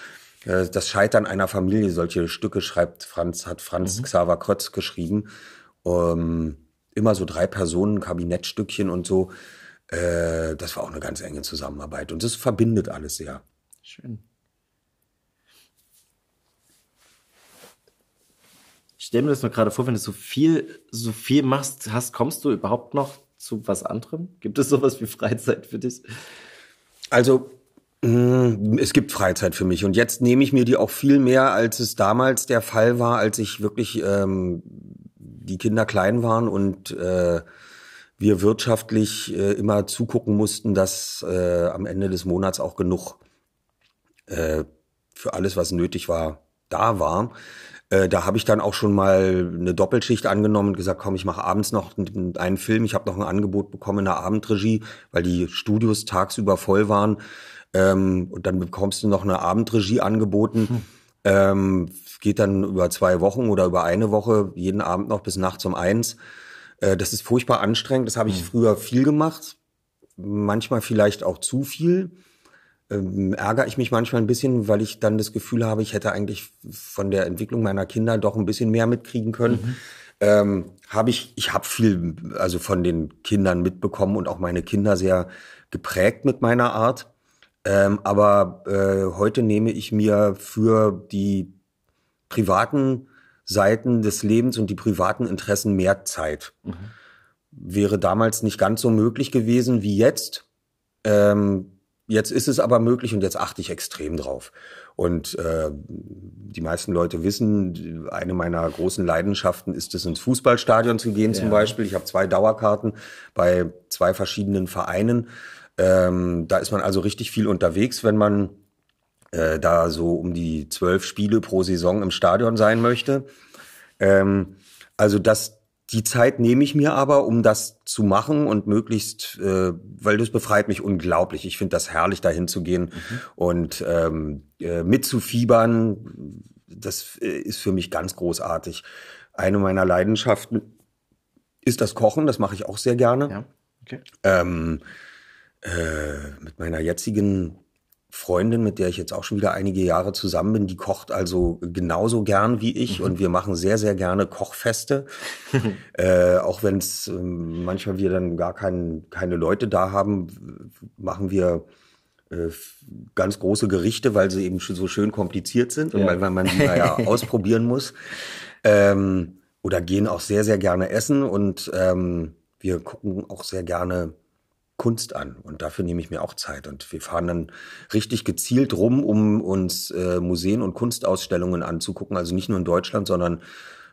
Äh, das Scheitern einer Familie, solche Stücke schreibt Franz, hat Franz mhm. Xaver Krötz geschrieben. Ähm, immer so drei Personen, Kabinettstückchen und so. Äh, das war auch eine ganz enge Zusammenarbeit und das verbindet alles sehr. Schön. Stelle mir das nur gerade vor, wenn du so viel, so viel machst, hast, kommst du überhaupt noch zu was anderem? Gibt es sowas wie Freizeit für dich? Also, mm, es gibt Freizeit für mich und jetzt nehme ich mir die auch viel mehr, als es damals der Fall war, als ich wirklich ähm, die Kinder klein waren und äh, wir wirtschaftlich äh, immer zugucken mussten, dass äh, am Ende des Monats auch genug äh, für alles, was nötig war, da war. Äh, da habe ich dann auch schon mal eine Doppelschicht angenommen und gesagt, komm, ich mache abends noch einen Film. Ich habe noch ein Angebot bekommen in der Abendregie, weil die Studios tagsüber voll waren. Ähm, und dann bekommst du noch eine Abendregie angeboten. Hm. Ähm, geht dann über zwei Wochen oder über eine Woche, jeden Abend noch bis nachts um eins. Äh, das ist furchtbar anstrengend. Das habe ich mhm. früher viel gemacht. Manchmal vielleicht auch zu viel. Ähm, ärgere ich mich manchmal ein bisschen, weil ich dann das Gefühl habe, ich hätte eigentlich von der Entwicklung meiner Kinder doch ein bisschen mehr mitkriegen können. Mhm. Ähm, habe ich, ich habe viel also von den Kindern mitbekommen und auch meine Kinder sehr geprägt mit meiner Art. Ähm, aber äh, heute nehme ich mir für die privaten Seiten des Lebens und die privaten Interessen mehr Zeit. Mhm. Wäre damals nicht ganz so möglich gewesen wie jetzt. Ähm, jetzt ist es aber möglich und jetzt achte ich extrem drauf. Und äh, die meisten Leute wissen, eine meiner großen Leidenschaften ist es, ins Fußballstadion zu gehen ja. zum Beispiel. Ich habe zwei Dauerkarten bei zwei verschiedenen Vereinen. Ähm, da ist man also richtig viel unterwegs, wenn man äh, da so um die zwölf Spiele pro Saison im Stadion sein möchte. Ähm, also das, die Zeit nehme ich mir aber, um das zu machen und möglichst, äh, weil das befreit mich unglaublich. Ich finde das herrlich, dahin zu gehen mhm. und ähm, äh, mitzufiebern. Das äh, ist für mich ganz großartig. Eine meiner Leidenschaften ist das Kochen. Das mache ich auch sehr gerne. Ja. Okay. Ähm, äh, mit meiner jetzigen Freundin, mit der ich jetzt auch schon wieder einige Jahre zusammen bin, die kocht also genauso gern wie ich mhm. und wir machen sehr, sehr gerne Kochfeste. äh, auch wenn es äh, manchmal wir dann gar kein, keine Leute da haben, machen wir äh, ganz große Gerichte, weil sie eben so schön kompliziert sind ja. und weil, weil man die ja ausprobieren muss. Ähm, oder gehen auch sehr, sehr gerne essen und ähm, wir gucken auch sehr gerne Kunst an und dafür nehme ich mir auch Zeit und wir fahren dann richtig gezielt rum, um uns äh, Museen und Kunstausstellungen anzugucken, also nicht nur in Deutschland, sondern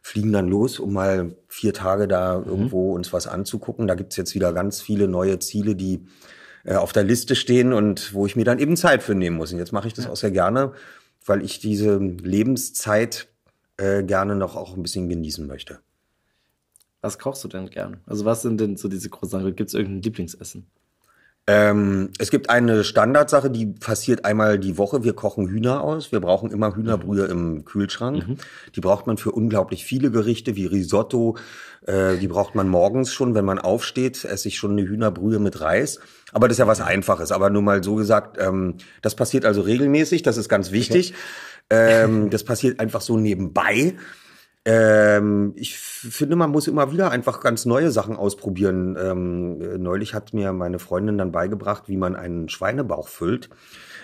fliegen dann los, um mal vier Tage da mhm. irgendwo uns was anzugucken. Da gibt's jetzt wieder ganz viele neue Ziele, die äh, auf der Liste stehen und wo ich mir dann eben Zeit für nehmen muss. Und jetzt mache ich das ja. auch sehr gerne, weil ich diese Lebenszeit äh, gerne noch auch ein bisschen genießen möchte. Was kochst du denn gern? Also was sind denn so diese Sachen? Gibt es irgendein Lieblingsessen? Ähm, es gibt eine Standardsache, die passiert einmal die Woche. Wir kochen Hühner aus. Wir brauchen immer Hühnerbrühe im Kühlschrank. Mhm. Die braucht man für unglaublich viele Gerichte wie Risotto. Äh, die braucht man morgens schon, wenn man aufsteht, esse ich schon eine Hühnerbrühe mit Reis. Aber das ist ja was Einfaches. Aber nur mal so gesagt, ähm, das passiert also regelmäßig. Das ist ganz wichtig. Okay. Ähm, das passiert einfach so nebenbei. Ähm, ich finde, man muss immer wieder einfach ganz neue Sachen ausprobieren. Ähm, neulich hat mir meine Freundin dann beigebracht, wie man einen Schweinebauch füllt.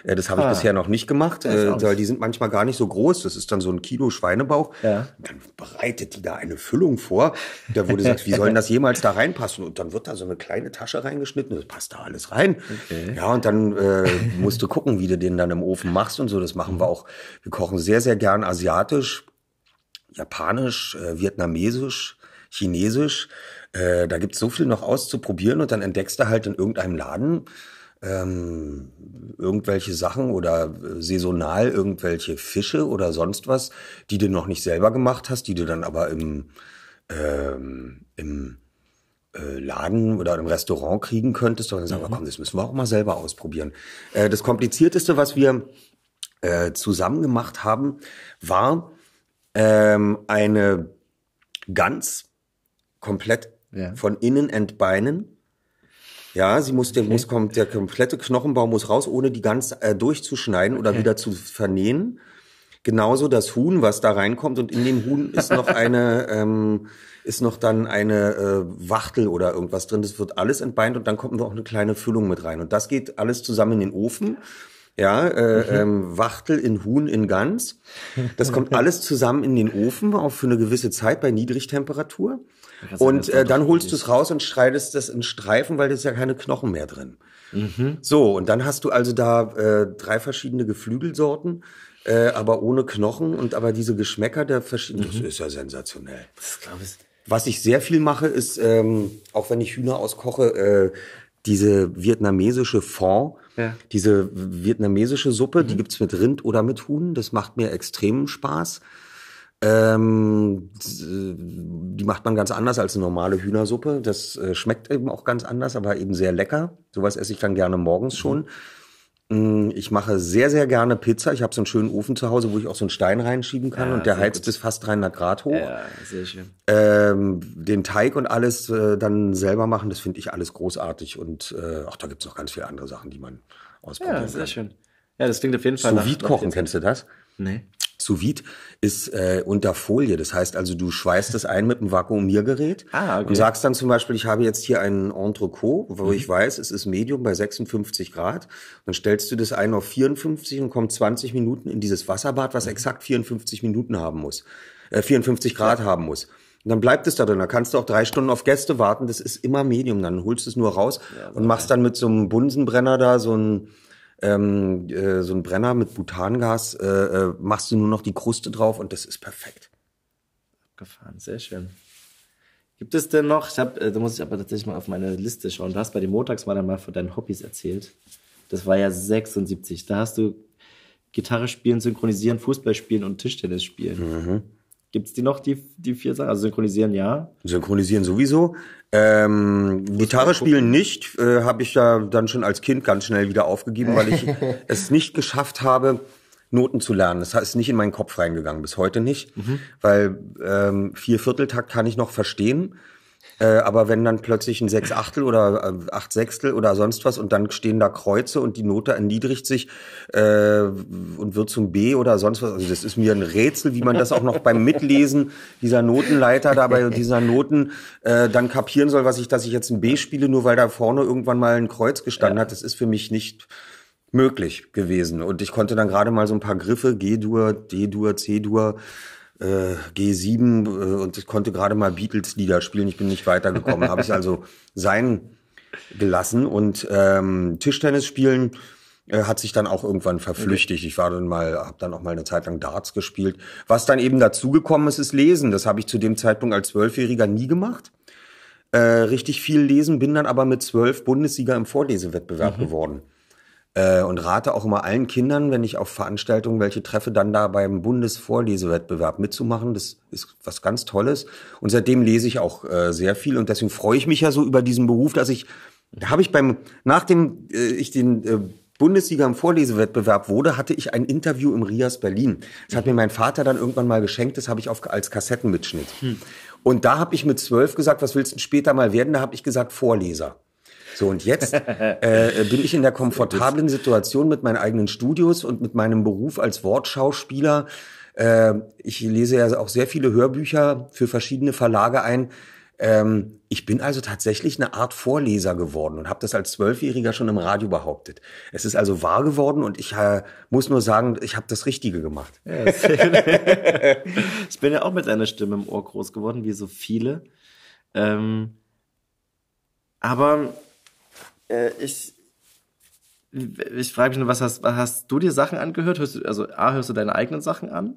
Äh, das habe ich ah. bisher noch nicht gemacht, äh, weil die sind manchmal gar nicht so groß. Das ist dann so ein Kilo Schweinebauch. Ja. Dann bereitet die da eine Füllung vor. Da wurde gesagt, wie soll denn das jemals da reinpassen? Und dann wird da so eine kleine Tasche reingeschnitten. Das passt da alles rein. Okay. Ja, und dann äh, musst du gucken, wie du den dann im Ofen machst und so. Das machen wir auch. Wir kochen sehr, sehr gern asiatisch Japanisch, äh, Vietnamesisch, Chinesisch. Äh, da gibt's so viel noch auszuprobieren und dann entdeckst du halt in irgendeinem Laden ähm, irgendwelche Sachen oder äh, saisonal irgendwelche Fische oder sonst was, die du noch nicht selber gemacht hast, die du dann aber im, ähm, im äh, Laden oder im Restaurant kriegen könntest. Und dann sagen mhm. komm, das müssen wir auch mal selber ausprobieren. Äh, das Komplizierteste, was wir zusammen gemacht haben, war ähm, eine Gans komplett ja. von innen entbeinen. Ja, sie muss, der okay. muss kommt, der komplette Knochenbau muss raus, ohne die Gans äh, durchzuschneiden okay. oder wieder zu vernähen. Genauso das Huhn, was da reinkommt und in dem Huhn ist noch eine, ähm, ist noch dann eine äh, Wachtel oder irgendwas drin. Das wird alles entbeint und dann kommt noch eine kleine Füllung mit rein. Und das geht alles zusammen in den Ofen ja, äh, mhm. ähm, Wachtel in Huhn in Gans. Das kommt alles zusammen in den Ofen, auch für eine gewisse Zeit bei Niedrigtemperatur. Und äh, dann holst du es raus und schreitest das in Streifen, weil da ist ja keine Knochen mehr drin. Mhm. So, und dann hast du also da äh, drei verschiedene Geflügelsorten, äh, aber ohne Knochen und aber diese Geschmäcker der verschiedenen. Mhm. Das ist ja sensationell. Das ich. Was ich sehr viel mache, ist, ähm, auch wenn ich Hühner auskoche, äh, diese vietnamesische Fond, ja. diese vietnamesische Suppe, mhm. die gibt's mit Rind oder mit Huhn. Das macht mir extremen Spaß. Ähm, die macht man ganz anders als eine normale Hühnersuppe. Das äh, schmeckt eben auch ganz anders, aber eben sehr lecker. Sowas esse ich dann gerne morgens mhm. schon. Ich mache sehr, sehr gerne Pizza. Ich habe so einen schönen Ofen zu Hause, wo ich auch so einen Stein reinschieben kann ja, und der heizt gut. bis fast 300 Grad hoch. Ja, sehr schön. Ähm, den Teig und alles äh, dann selber machen, das finde ich alles großartig und äh, auch da gibt's noch ganz viele andere Sachen, die man ausprobieren ja, sehr kann. schön. Ja, das klingt auf jeden Fall Sous Vide kochen, kennst du das? Nee. Sous vide ist äh, unter Folie. Das heißt also, du schweißt es ein mit einem Vakuumiergerät ah, okay. und sagst dann zum Beispiel, ich habe jetzt hier einen Entrecot, wo mhm. ich weiß, es ist Medium bei 56 Grad. Dann stellst du das ein auf 54 und kommt 20 Minuten in dieses Wasserbad, was mhm. exakt 54 Minuten haben muss, äh, 54 Grad ja. haben muss. Und dann bleibt es da drin. Da kannst du auch drei Stunden auf Gäste warten. Das ist immer Medium. Dann holst du es nur raus ja, und machst dann mit so einem Bunsenbrenner da so ein ähm, äh, so ein Brenner mit Butangas, äh, äh, machst du nur noch die Kruste drauf und das ist perfekt. Gefahren, sehr schön. Gibt es denn noch, ich hab, äh, da muss ich aber tatsächlich mal auf meine Liste schauen. Du hast bei den Montags mal dann mal von deinen Hobbys erzählt. Das war ja 76. Da hast du Gitarre spielen, synchronisieren, Fußball spielen und Tischtennis spielen. Mhm. Gibt es die noch, die, die vier Sachen? Also synchronisieren ja. Synchronisieren sowieso. Ähm, Gitarre spielen nicht, äh, habe ich ja dann schon als Kind ganz schnell wieder aufgegeben, weil ich es nicht geschafft habe, Noten zu lernen. Das ist nicht in meinen Kopf reingegangen, bis heute nicht, mhm. weil ähm, vier Vierteltakt kann ich noch verstehen. Äh, aber wenn dann plötzlich ein Sechs Achtel oder äh, Acht Sechstel oder sonst was und dann stehen da Kreuze und die Note erniedrigt sich äh, und wird zum B oder sonst was, also das ist mir ein Rätsel, wie man das auch noch beim Mitlesen dieser Notenleiter da bei dieser Noten äh, dann kapieren soll, was ich, dass ich jetzt ein B spiele, nur weil da vorne irgendwann mal ein Kreuz gestanden ja. hat. Das ist für mich nicht möglich gewesen. Und ich konnte dann gerade mal so ein paar Griffe, G-Dur, D-Dur, C-Dur, äh, G7 äh, und ich konnte gerade mal Beatles-Lieder spielen. Ich bin nicht weitergekommen. Habe ich also sein gelassen und ähm, Tischtennis spielen äh, hat sich dann auch irgendwann verflüchtigt. Okay. Ich war dann mal, habe dann auch mal eine Zeit lang Darts gespielt. Was dann eben dazugekommen ist, ist Lesen. Das habe ich zu dem Zeitpunkt als Zwölfjähriger nie gemacht. Äh, richtig viel lesen, bin dann aber mit zwölf Bundessieger im Vorlesewettbewerb mhm. geworden. Äh, und rate auch immer allen Kindern, wenn ich auf Veranstaltungen welche treffe, dann da beim Bundesvorlesewettbewerb mitzumachen. Das ist was ganz Tolles. Und seitdem lese ich auch äh, sehr viel und deswegen freue ich mich ja so über diesen Beruf, dass ich, da habe ich beim, nachdem äh, ich den äh, Bundesliga im Vorlesewettbewerb wurde, hatte ich ein Interview im Rias Berlin. Das hat mir mein Vater dann irgendwann mal geschenkt, das habe ich auf, als Kassettenmitschnitt. Hm. Und da habe ich mit zwölf gesagt, was willst du später mal werden? Da habe ich gesagt, Vorleser. So, und jetzt äh, bin ich in der komfortablen Situation mit meinen eigenen Studios und mit meinem Beruf als Wortschauspieler. Äh, ich lese ja auch sehr viele Hörbücher für verschiedene Verlage ein. Ähm, ich bin also tatsächlich eine Art Vorleser geworden und habe das als Zwölfjähriger schon im Radio behauptet. Es ist also wahr geworden und ich äh, muss nur sagen, ich habe das Richtige gemacht. Ja, ich bin ja auch mit einer Stimme im Ohr groß geworden, wie so viele. Ähm, aber äh, ich ich frage mich nur, was hast, hast du dir Sachen angehört? Hörst du, also A, hörst du deine eigenen Sachen an?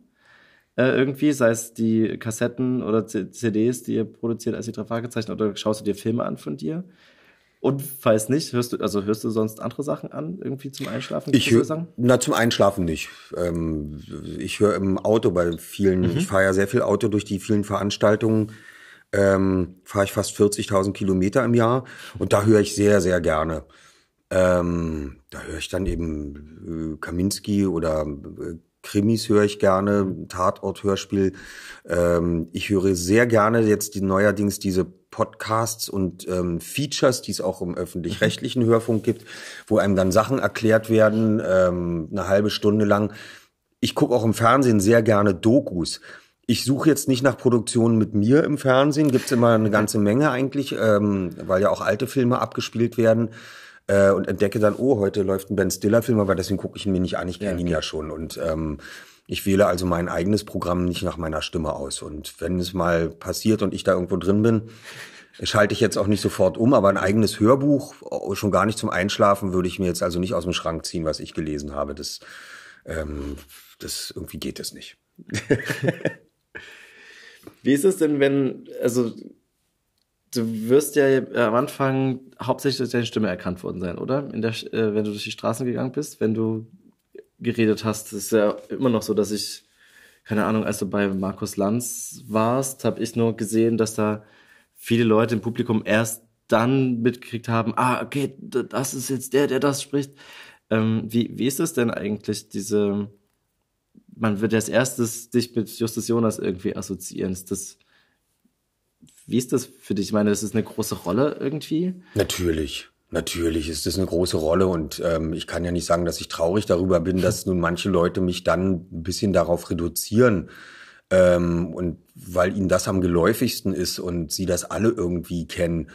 Äh, irgendwie, sei es die Kassetten oder CDs, die ihr produziert als die drei Fragezeichen, oder schaust du dir Filme an von dir? Und falls nicht, hörst du, also hörst du sonst andere Sachen an, irgendwie zum Einschlafen? Ich höre, na, zum Einschlafen nicht. Ähm, ich höre im Auto bei vielen, mhm. ich fahre ja sehr viel Auto durch die vielen Veranstaltungen ähm, fahre ich fast 40.000 Kilometer im Jahr und da höre ich sehr, sehr gerne. Ähm, da höre ich dann eben äh, Kaminski oder äh, Krimis höre ich gerne, Tatort-Hörspiel. Ähm, ich höre sehr gerne jetzt die neuerdings diese Podcasts und ähm, Features, die es auch im öffentlich-rechtlichen Hörfunk gibt, wo einem dann Sachen erklärt werden, ähm, eine halbe Stunde lang. Ich gucke auch im Fernsehen sehr gerne Dokus ich suche jetzt nicht nach Produktionen mit mir im Fernsehen, gibt's immer eine ganze Menge eigentlich, ähm, weil ja auch alte Filme abgespielt werden. Äh, und entdecke dann, oh, heute läuft ein Ben Stiller-Film, aber deswegen gucke ich ihn mir nicht an, ich kenne ja, okay. ihn ja schon. Und ähm, ich wähle also mein eigenes Programm nicht nach meiner Stimme aus. Und wenn es mal passiert und ich da irgendwo drin bin, schalte ich jetzt auch nicht sofort um, aber ein eigenes Hörbuch, schon gar nicht zum Einschlafen, würde ich mir jetzt also nicht aus dem Schrank ziehen, was ich gelesen habe. Das, ähm, das irgendwie geht es nicht. Wie ist es denn, wenn, also du wirst ja am Anfang hauptsächlich durch deine Stimme erkannt worden sein, oder? In der, äh, wenn du durch die Straßen gegangen bist, wenn du geredet hast, ist ja immer noch so, dass ich, keine Ahnung, als du bei Markus Lanz warst, habe ich nur gesehen, dass da viele Leute im Publikum erst dann mitgekriegt haben, ah, okay, das ist jetzt der, der das spricht. Ähm, wie, wie ist es denn eigentlich, diese, man wird als erstes dich mit Justus Jonas irgendwie assoziieren. Ist das, wie ist das für dich? Ich meine, das ist eine große Rolle irgendwie? Natürlich. Natürlich ist das eine große Rolle und ähm, ich kann ja nicht sagen, dass ich traurig darüber bin, dass nun manche Leute mich dann ein bisschen darauf reduzieren ähm, und weil ihnen das am geläufigsten ist und sie das alle irgendwie kennen.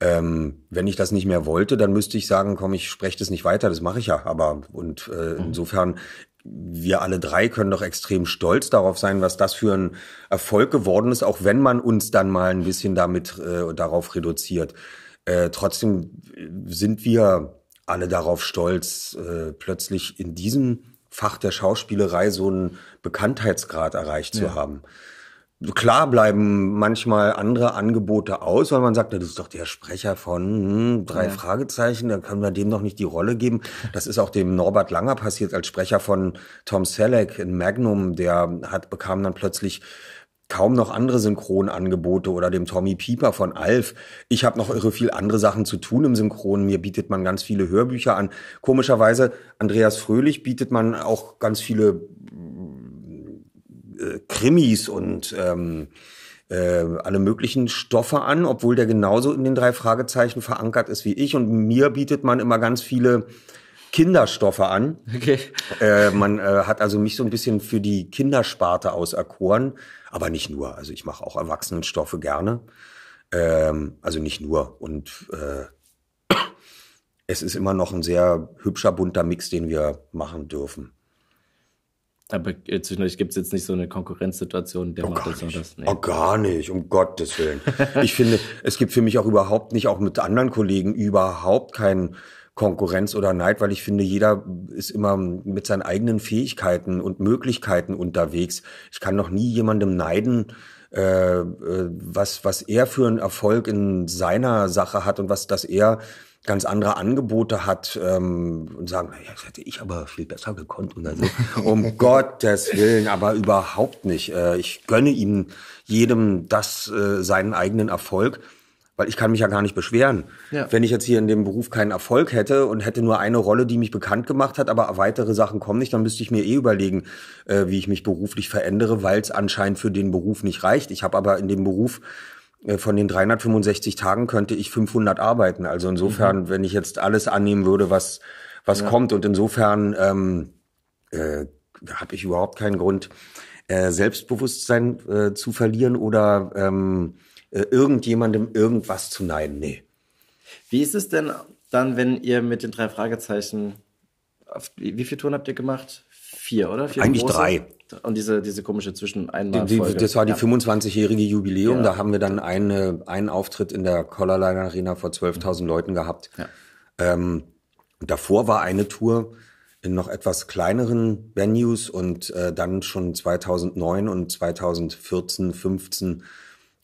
Ähm, wenn ich das nicht mehr wollte, dann müsste ich sagen, komm, ich spreche das nicht weiter, das mache ich ja. Aber und äh, mhm. insofern wir alle drei können doch extrem stolz darauf sein, was das für ein Erfolg geworden ist, auch wenn man uns dann mal ein bisschen damit äh, darauf reduziert. Äh, trotzdem sind wir alle darauf stolz, äh, plötzlich in diesem Fach der Schauspielerei so einen Bekanntheitsgrad erreicht ja. zu haben. Klar bleiben manchmal andere Angebote aus, weil man sagt, das ist doch der Sprecher von hm, drei ja. Fragezeichen, dann können wir dem noch nicht die Rolle geben. Das ist auch dem Norbert Langer passiert als Sprecher von Tom Selleck in Magnum, der hat bekam dann plötzlich kaum noch andere Synchronangebote oder dem Tommy Pieper von Alf. Ich habe noch irre viel andere Sachen zu tun im Synchron. Mir bietet man ganz viele Hörbücher an. Komischerweise, Andreas Fröhlich bietet man auch ganz viele äh, Krimis und ähm, äh, alle möglichen Stoffe an, obwohl der genauso in den drei Fragezeichen verankert ist wie ich. Und mir bietet man immer ganz viele Kinderstoffe an. Okay. Äh, man äh, hat also mich so ein bisschen für die Kindersparte auserkoren, aber nicht nur. Also ich mache auch Erwachsenenstoffe gerne. Ähm, also nicht nur. Und äh, es ist immer noch ein sehr hübscher, bunter Mix, den wir machen dürfen. Aber zwischendurch gibt es jetzt nicht so eine Konkurrenzsituation, der oh, macht das und das. Nee. Oh, gar nicht, um Gottes Willen. ich finde, es gibt für mich auch überhaupt nicht, auch mit anderen Kollegen, überhaupt keinen Konkurrenz oder Neid, weil ich finde, jeder ist immer mit seinen eigenen Fähigkeiten und Möglichkeiten unterwegs. Ich kann noch nie jemandem neiden, äh, äh was, was er für einen Erfolg in seiner Sache hat und was, dass er ganz andere Angebote hat ähm, und sagen, naja, das hätte ich aber viel besser gekonnt oder so. um Gottes Willen, aber überhaupt nicht. Äh, ich gönne ihm jedem das, äh, seinen eigenen Erfolg weil ich kann mich ja gar nicht beschweren. Ja. Wenn ich jetzt hier in dem Beruf keinen Erfolg hätte und hätte nur eine Rolle, die mich bekannt gemacht hat, aber weitere Sachen kommen nicht, dann müsste ich mir eh überlegen, äh, wie ich mich beruflich verändere, weil es anscheinend für den Beruf nicht reicht. Ich habe aber in dem Beruf äh, von den 365 Tagen könnte ich 500 arbeiten. Also insofern, mhm. wenn ich jetzt alles annehmen würde, was was ja. kommt und insofern ähm, äh, habe ich überhaupt keinen Grund, äh, Selbstbewusstsein äh, zu verlieren oder ähm, äh, irgendjemandem irgendwas zu neiden. Nee. Wie ist es denn dann, wenn ihr mit den drei Fragezeichen, auf, wie viele Touren habt ihr gemacht? Vier, oder? Vier Eigentlich große? drei. Und diese, diese komische zwischen einmal die, die, Das war die ja. 25-jährige Jubiläum. Ja. Da haben wir dann eine, einen Auftritt in der Collarline Arena vor 12.000 Leuten gehabt. Ja. Ähm, davor war eine Tour in noch etwas kleineren Venues und äh, dann schon 2009 und 2014, 15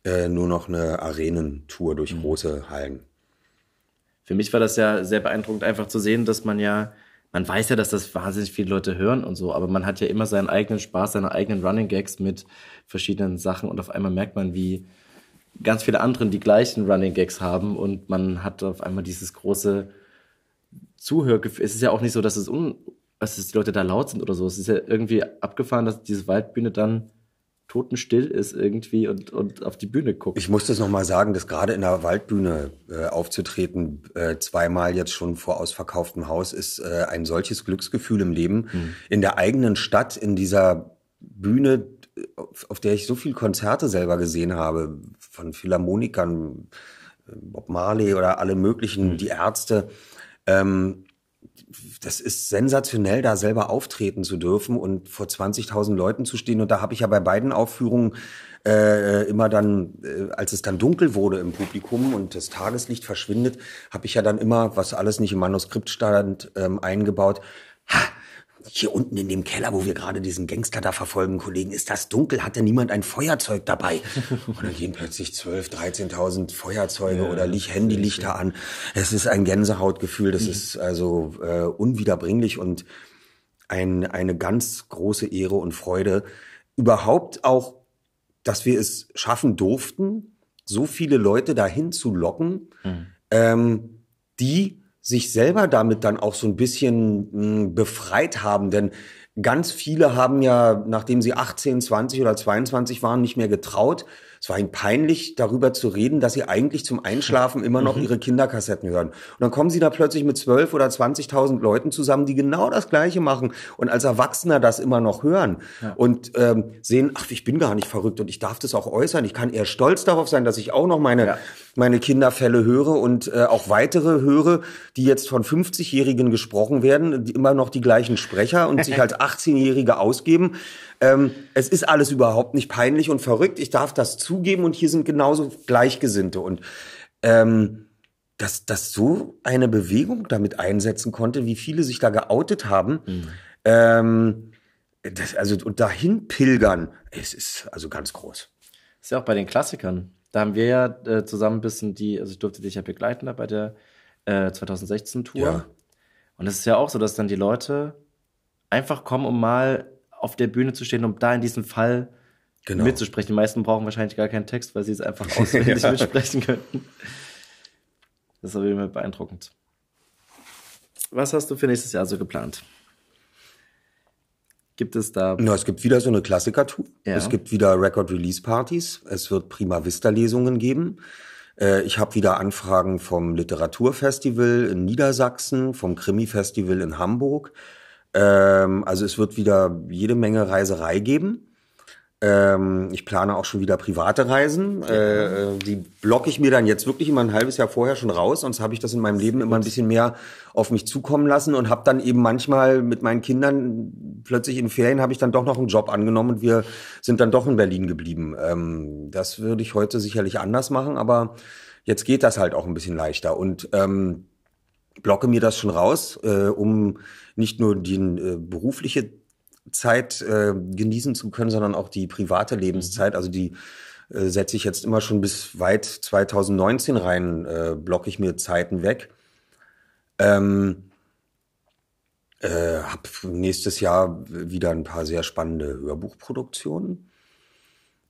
äh, nur noch eine Arenentour durch mhm. große Hallen. Für mich war das ja sehr beeindruckend, einfach zu sehen, dass man ja, man weiß ja, dass das wahnsinnig viele Leute hören und so, aber man hat ja immer seinen eigenen Spaß, seine eigenen Running Gags mit verschiedenen Sachen und auf einmal merkt man, wie ganz viele anderen die gleichen Running Gags haben und man hat auf einmal dieses große Zuhörgefühl. Es ist ja auch nicht so, dass es un, dass die Leute da laut sind oder so. Es ist ja irgendwie abgefahren, dass diese Waldbühne dann totenstill ist irgendwie und, und auf die Bühne guckt. Ich muss das nochmal sagen, dass gerade in der Waldbühne äh, aufzutreten, äh, zweimal jetzt schon vor ausverkauftem Haus, ist äh, ein solches Glücksgefühl im Leben. Mhm. In der eigenen Stadt, in dieser Bühne, auf, auf der ich so viele Konzerte selber gesehen habe, von Philharmonikern, äh, Bob Marley oder alle möglichen, mhm. die Ärzte. Ähm, das ist sensationell, da selber auftreten zu dürfen und vor 20.000 Leuten zu stehen. Und da habe ich ja bei beiden Aufführungen äh, immer dann, äh, als es dann dunkel wurde im Publikum und das Tageslicht verschwindet, habe ich ja dann immer, was alles nicht im Manuskript stand, ähm, eingebaut. Ha, hier unten in dem Keller, wo wir gerade diesen Gangster da verfolgen, Kollegen, ist das dunkel? Hat denn niemand ein Feuerzeug dabei? Und dann gehen plötzlich 12, 13.000 Feuerzeuge ja, oder Licht, Handylichter an. Es ist ein Gänsehautgefühl, das mhm. ist also äh, unwiederbringlich und ein, eine ganz große Ehre und Freude. Überhaupt auch, dass wir es schaffen durften, so viele Leute dahin zu locken, mhm. ähm, die sich selber damit dann auch so ein bisschen mh, hm, befreit haben. Denn ganz viele haben ja, nachdem sie 18, 20 oder 22 waren, nicht mehr getraut, es war ihnen peinlich, darüber zu reden, dass sie eigentlich zum Einschlafen immer noch mhm. ihre Kinderkassetten hören. Und dann kommen sie da plötzlich mit 12 oder 20.000 Leuten zusammen, die genau das Gleiche machen und als Erwachsener das immer noch hören ja. und ähm, sehen, ach, ich bin gar nicht verrückt und ich darf das auch äußern. Ich kann eher stolz darauf sein, dass ich auch noch meine, ja. meine Kinderfälle höre und äh, auch weitere höre, die jetzt von 50-Jährigen gesprochen werden, die immer noch die gleichen Sprecher und sich als 18-Jährige ausgeben. Ähm, es ist alles überhaupt nicht peinlich und verrückt. Ich darf das zugeben und hier sind genauso Gleichgesinnte. Und ähm, dass, dass so eine Bewegung damit einsetzen konnte, wie viele sich da geoutet haben, mhm. ähm, das, also und dahin pilgern, es ist also ganz groß. ist ja auch bei den Klassikern. Da haben wir ja äh, zusammen ein bisschen die, also ich durfte dich ja begleiten da bei der äh, 2016 Tour. Ja. Und es ist ja auch so, dass dann die Leute einfach kommen, um mal auf der Bühne zu stehen, um da in diesem Fall genau. mitzusprechen. Die meisten brauchen wahrscheinlich gar keinen Text, weil sie es einfach auswendig ja. mitsprechen könnten. Das ist jeden Fall beeindruckend. Was hast du für nächstes Jahr so geplant? Gibt es da. Na, es gibt wieder so eine Klassiker-Tour. Ja. Es gibt wieder Record-Release-Partys. Es wird Prima Vista-Lesungen geben. Äh, ich habe wieder Anfragen vom Literaturfestival in Niedersachsen, vom Krimi-Festival in Hamburg. Ähm, also es wird wieder jede Menge Reiserei geben. Ähm, ich plane auch schon wieder private Reisen. Äh, äh, die blocke ich mir dann jetzt wirklich immer ein halbes Jahr vorher schon raus. Sonst habe ich das in meinem Leben immer ein bisschen mehr auf mich zukommen lassen und habe dann eben manchmal mit meinen Kindern plötzlich in Ferien habe ich dann doch noch einen Job angenommen und wir sind dann doch in Berlin geblieben. Ähm, das würde ich heute sicherlich anders machen, aber jetzt geht das halt auch ein bisschen leichter und ähm, blocke mir das schon raus, äh, um nicht nur die äh, berufliche Zeit äh, genießen zu können, sondern auch die private Lebenszeit. Also die äh, setze ich jetzt immer schon bis weit 2019 rein, äh, blocke ich mir Zeiten weg. Ähm, äh, hab nächstes Jahr wieder ein paar sehr spannende Hörbuchproduktionen.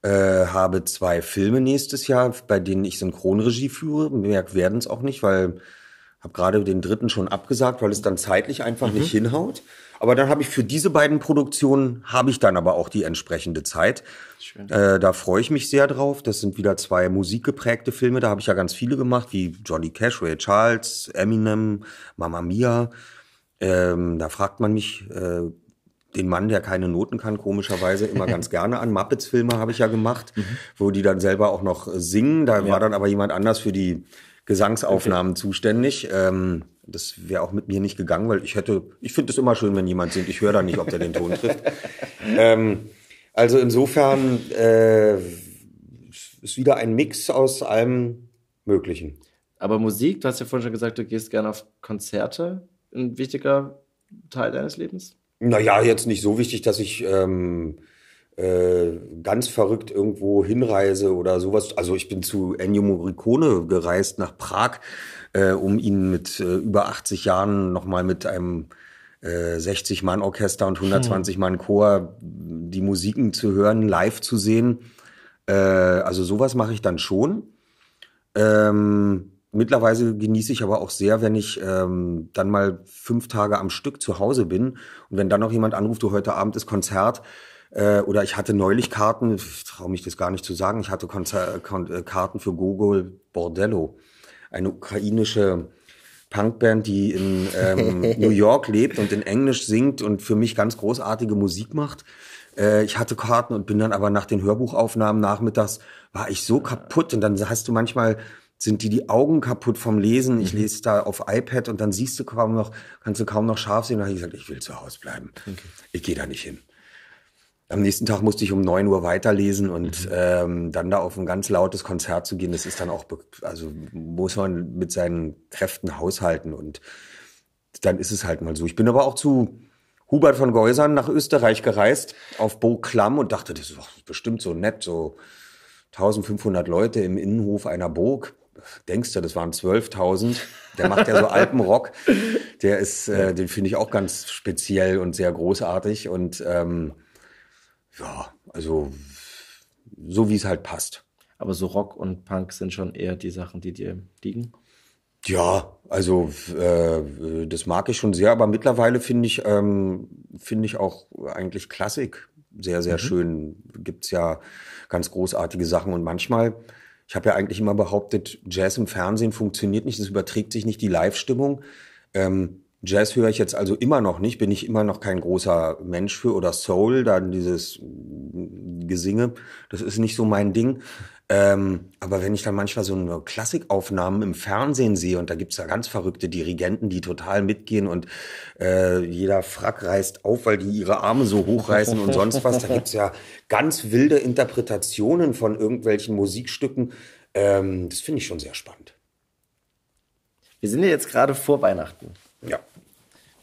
Äh, habe zwei Filme nächstes Jahr, bei denen ich Synchronregie führe. Mehr werden es auch nicht, weil habe gerade den dritten schon abgesagt, weil es dann zeitlich einfach mhm. nicht hinhaut. Aber dann habe ich für diese beiden Produktionen habe ich dann aber auch die entsprechende Zeit. Äh, da freue ich mich sehr drauf. Das sind wieder zwei musikgeprägte Filme. Da habe ich ja ganz viele gemacht, wie Johnny Cash, Ray Charles, Eminem, Mamma Mia. Ähm, da fragt man mich, äh, den Mann, der keine Noten kann, komischerweise immer ganz gerne an. Muppets-Filme habe ich ja gemacht, mhm. wo die dann selber auch noch singen. Da ja. war dann aber jemand anders für die Gesangsaufnahmen okay. zuständig. Ähm, das wäre auch mit mir nicht gegangen, weil ich hätte, ich finde es immer schön, wenn jemand singt. Ich höre da nicht, ob der den Ton trifft. ähm, also insofern äh, ist wieder ein Mix aus allem Möglichen. Aber Musik, du hast ja vorhin schon gesagt, du gehst gerne auf Konzerte. Ein wichtiger Teil deines Lebens? Naja, jetzt nicht so wichtig, dass ich ähm, äh, ganz verrückt irgendwo hinreise oder sowas. Also ich bin zu Ennio Morricone gereist nach Prag, äh, um ihn mit äh, über 80 Jahren nochmal mit einem äh, 60-Mann-Orchester und 120-Mann-Chor die Musiken zu hören, live zu sehen. Äh, also sowas mache ich dann schon. Ähm, mittlerweile genieße ich aber auch sehr, wenn ich ähm, dann mal fünf Tage am Stück zu Hause bin und wenn dann noch jemand anruft, du heute Abend ist Konzert, äh, oder ich hatte neulich Karten, ich traue mich das gar nicht zu sagen, ich hatte Konzer Kon äh, Karten für Gogol Bordello, eine ukrainische Punkband, die in ähm, New York lebt und in Englisch singt und für mich ganz großartige Musik macht. Äh, ich hatte Karten und bin dann aber nach den Hörbuchaufnahmen nachmittags, war ich so kaputt und dann hast du manchmal sind die die Augen kaputt vom Lesen. Ich mhm. lese da auf iPad und dann siehst du kaum noch, kannst du kaum noch scharf sehen. Da habe ich gesagt, ich will zu Hause bleiben. Okay. Ich gehe da nicht hin. Am nächsten Tag musste ich um neun Uhr weiterlesen und mhm. ähm, dann da auf ein ganz lautes Konzert zu gehen, das ist dann auch, also muss man mit seinen Kräften haushalten und dann ist es halt mal so. Ich bin aber auch zu Hubert von Geusern nach Österreich gereist, auf Bo Klamm und dachte, das ist bestimmt so nett, so 1500 Leute im Innenhof einer Burg. Denkst du, das waren 12.000. Der macht ja so Alpenrock. Der ist, äh, den finde ich auch ganz speziell und sehr großartig und ähm, ja, also so wie es halt passt. Aber so Rock und Punk sind schon eher die Sachen, die dir liegen? Ja, also äh, das mag ich schon sehr, aber mittlerweile finde ich ähm, finde ich auch eigentlich Klassik sehr sehr mhm. schön. Gibt's ja ganz großartige Sachen und manchmal ich habe ja eigentlich immer behauptet, Jazz im Fernsehen funktioniert nicht, es überträgt sich nicht die Live-Stimmung. Ähm, Jazz höre ich jetzt also immer noch nicht, bin ich immer noch kein großer Mensch für oder Soul, dann dieses Gesinge, das ist nicht so mein Ding. Ähm, aber wenn ich dann manchmal so eine Klassikaufnahmen im Fernsehen sehe und da gibt's ja ganz verrückte Dirigenten, die total mitgehen und äh, jeder Frack reißt auf, weil die ihre Arme so hochreißen und sonst was, da gibt's ja ganz wilde Interpretationen von irgendwelchen Musikstücken. Ähm, das finde ich schon sehr spannend. Wir sind ja jetzt gerade vor Weihnachten. Ja.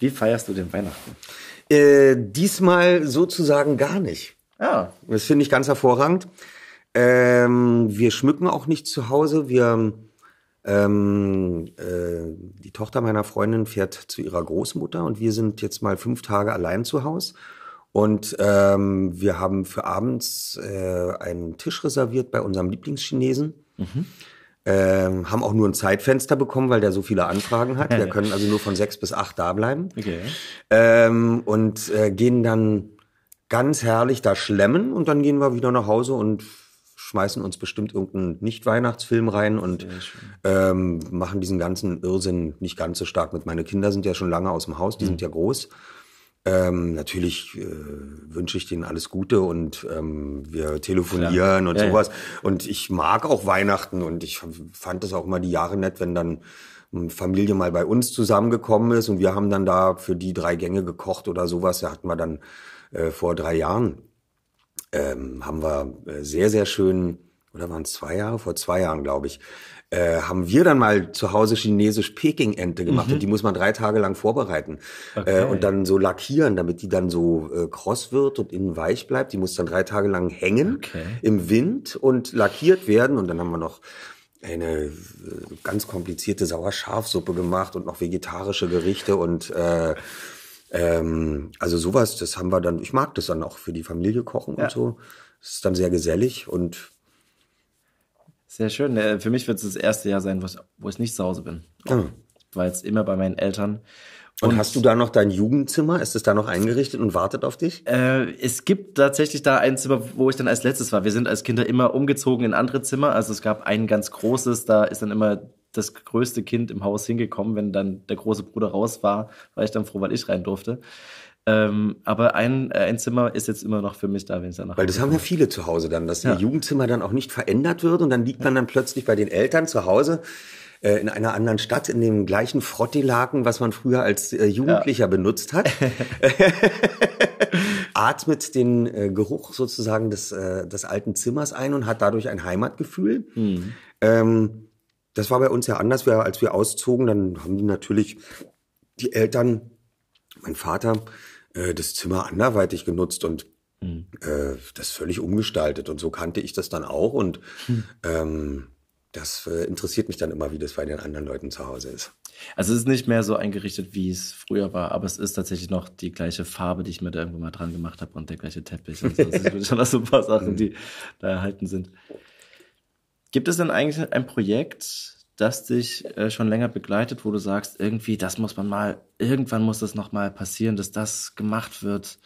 Wie feierst du den Weihnachten? Äh, diesmal sozusagen gar nicht. Ja. Das finde ich ganz hervorragend. Ähm, wir schmücken auch nicht zu Hause. Wir, ähm, äh, die Tochter meiner Freundin fährt zu ihrer Großmutter und wir sind jetzt mal fünf Tage allein zu Hause. Und ähm, wir haben für abends äh, einen Tisch reserviert bei unserem Lieblingschinesen. Mhm. Ähm, haben auch nur ein Zeitfenster bekommen, weil der so viele Anfragen hat. Wir können also nur von sechs bis acht da bleiben. Okay. Ähm, und äh, gehen dann ganz herrlich da schlemmen und dann gehen wir wieder nach Hause und schmeißen uns bestimmt irgendeinen Nicht-Weihnachtsfilm rein und ähm, machen diesen ganzen Irrsinn nicht ganz so stark mit. Meine Kinder sind ja schon lange aus dem Haus, die mhm. sind ja groß. Ähm, natürlich äh, wünsche ich denen alles Gute und ähm, wir telefonieren Klar. und ja, sowas. Ja. Und ich mag auch Weihnachten und ich fand es auch immer die Jahre nett, wenn dann Familie mal bei uns zusammengekommen ist und wir haben dann da für die drei Gänge gekocht oder sowas. Da hatten wir dann äh, vor drei Jahren, ähm, haben wir äh, sehr, sehr schön, oder waren es zwei Jahre? Vor zwei Jahren, glaube ich, äh, haben wir dann mal zu Hause chinesisch Peking-Ente gemacht mhm. und die muss man drei Tage lang vorbereiten okay. äh, und dann so lackieren, damit die dann so äh, kross wird und innen weich bleibt. Die muss dann drei Tage lang hängen okay. im Wind und lackiert werden und dann haben wir noch eine äh, ganz komplizierte Sauerschafsuppe gemacht und noch vegetarische Gerichte und äh, ähm, also sowas, das haben wir dann, ich mag das dann auch für die Familie kochen ja. und so. Es ist dann sehr gesellig und sehr schön. Äh, für mich wird es das erste Jahr sein, wo ich nicht zu Hause bin. Ja. Weil es immer bei meinen Eltern. Und, und, hast du da noch dein Jugendzimmer? Ist es da noch eingerichtet und wartet auf dich? Äh, es gibt tatsächlich da ein Zimmer, wo ich dann als letztes war. Wir sind als Kinder immer umgezogen in andere Zimmer. Also es gab ein ganz großes, da ist dann immer das größte Kind im Haus hingekommen. Wenn dann der große Bruder raus war, war ich dann froh, weil ich rein durfte. Ähm, aber ein, äh, ein Zimmer ist jetzt immer noch für mich da, wenn es danach Weil das haben ja viele zu Hause dann, dass ja. ihr Jugendzimmer dann auch nicht verändert wird und dann liegt man dann plötzlich bei den Eltern zu Hause äh, in einer anderen Stadt in dem gleichen Frottilaken, was man früher als äh, Jugendlicher ja. benutzt hat. atmet den äh, Geruch sozusagen des, äh, des alten Zimmers ein und hat dadurch ein Heimatgefühl. Mhm. Ähm, das war bei uns ja anders. Wir, als wir auszogen, dann haben die natürlich die Eltern, mein Vater, äh, das Zimmer anderweitig genutzt und mhm. äh, das völlig umgestaltet. Und so kannte ich das dann auch. Und mhm. ähm, das äh, interessiert mich dann immer, wie das bei den anderen Leuten zu Hause ist. Also es ist nicht mehr so eingerichtet, wie es früher war, aber es ist tatsächlich noch die gleiche Farbe, die ich mir da irgendwo mal dran gemacht habe und der gleiche Teppich. Also das sind schon noch so ein paar Sachen, die da erhalten sind. Gibt es denn eigentlich ein Projekt, das dich äh, schon länger begleitet, wo du sagst, irgendwie, das muss man mal, irgendwann muss das noch mal passieren, dass das gemacht wird?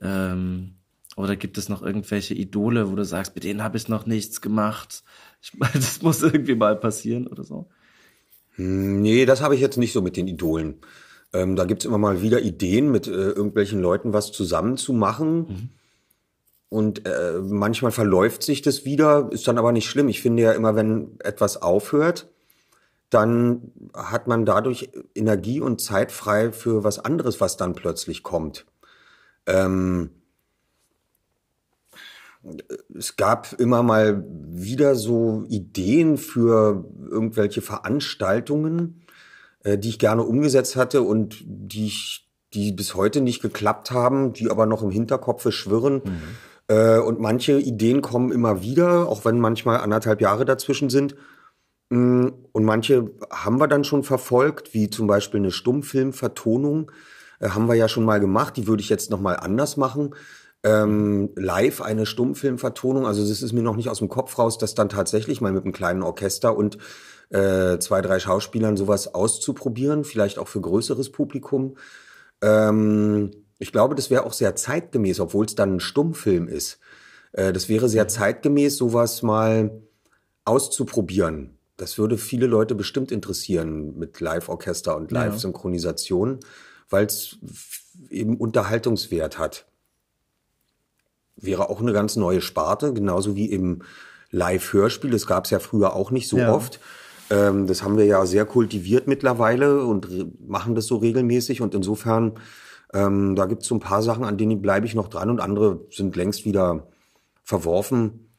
Ähm, oder gibt es noch irgendwelche Idole, wo du sagst, mit denen habe ich noch nichts gemacht? Ich meine, das muss irgendwie mal passieren oder so. Hm, nee, das habe ich jetzt nicht so mit den Idolen. Ähm, da gibt's immer mal wieder Ideen, mit äh, irgendwelchen Leuten was zusammen zu machen. Mhm. Und äh, manchmal verläuft sich das wieder, ist dann aber nicht schlimm. Ich finde ja immer, wenn etwas aufhört, dann hat man dadurch Energie und Zeit frei für was anderes, was dann plötzlich kommt. Ähm, es gab immer mal wieder so Ideen für irgendwelche Veranstaltungen, äh, die ich gerne umgesetzt hatte und die ich, die bis heute nicht geklappt haben, die aber noch im Hinterkopf schwirren. Mhm. Äh, und manche Ideen kommen immer wieder, auch wenn manchmal anderthalb Jahre dazwischen sind. Mm, und manche haben wir dann schon verfolgt, wie zum Beispiel eine Stummfilmvertonung, äh, haben wir ja schon mal gemacht. Die würde ich jetzt noch mal anders machen ähm, live eine Stummfilmvertonung. Also das ist mir noch nicht aus dem Kopf raus, das dann tatsächlich mal mit einem kleinen Orchester und äh, zwei, drei Schauspielern sowas auszuprobieren, vielleicht auch für größeres Publikum. Ähm, ich glaube, das wäre auch sehr zeitgemäß, obwohl es dann ein Stummfilm ist. Äh, das wäre sehr zeitgemäß, sowas mal auszuprobieren. Das würde viele Leute bestimmt interessieren mit Live-Orchester und Live-Synchronisation, weil es eben Unterhaltungswert hat wäre auch eine ganz neue Sparte, genauso wie im Live-Hörspiel. Das gab es ja früher auch nicht so ja. oft. Ähm, das haben wir ja sehr kultiviert mittlerweile und machen das so regelmäßig. Und insofern, ähm, da gibt es so ein paar Sachen, an denen bleibe ich noch dran und andere sind längst wieder verworfen,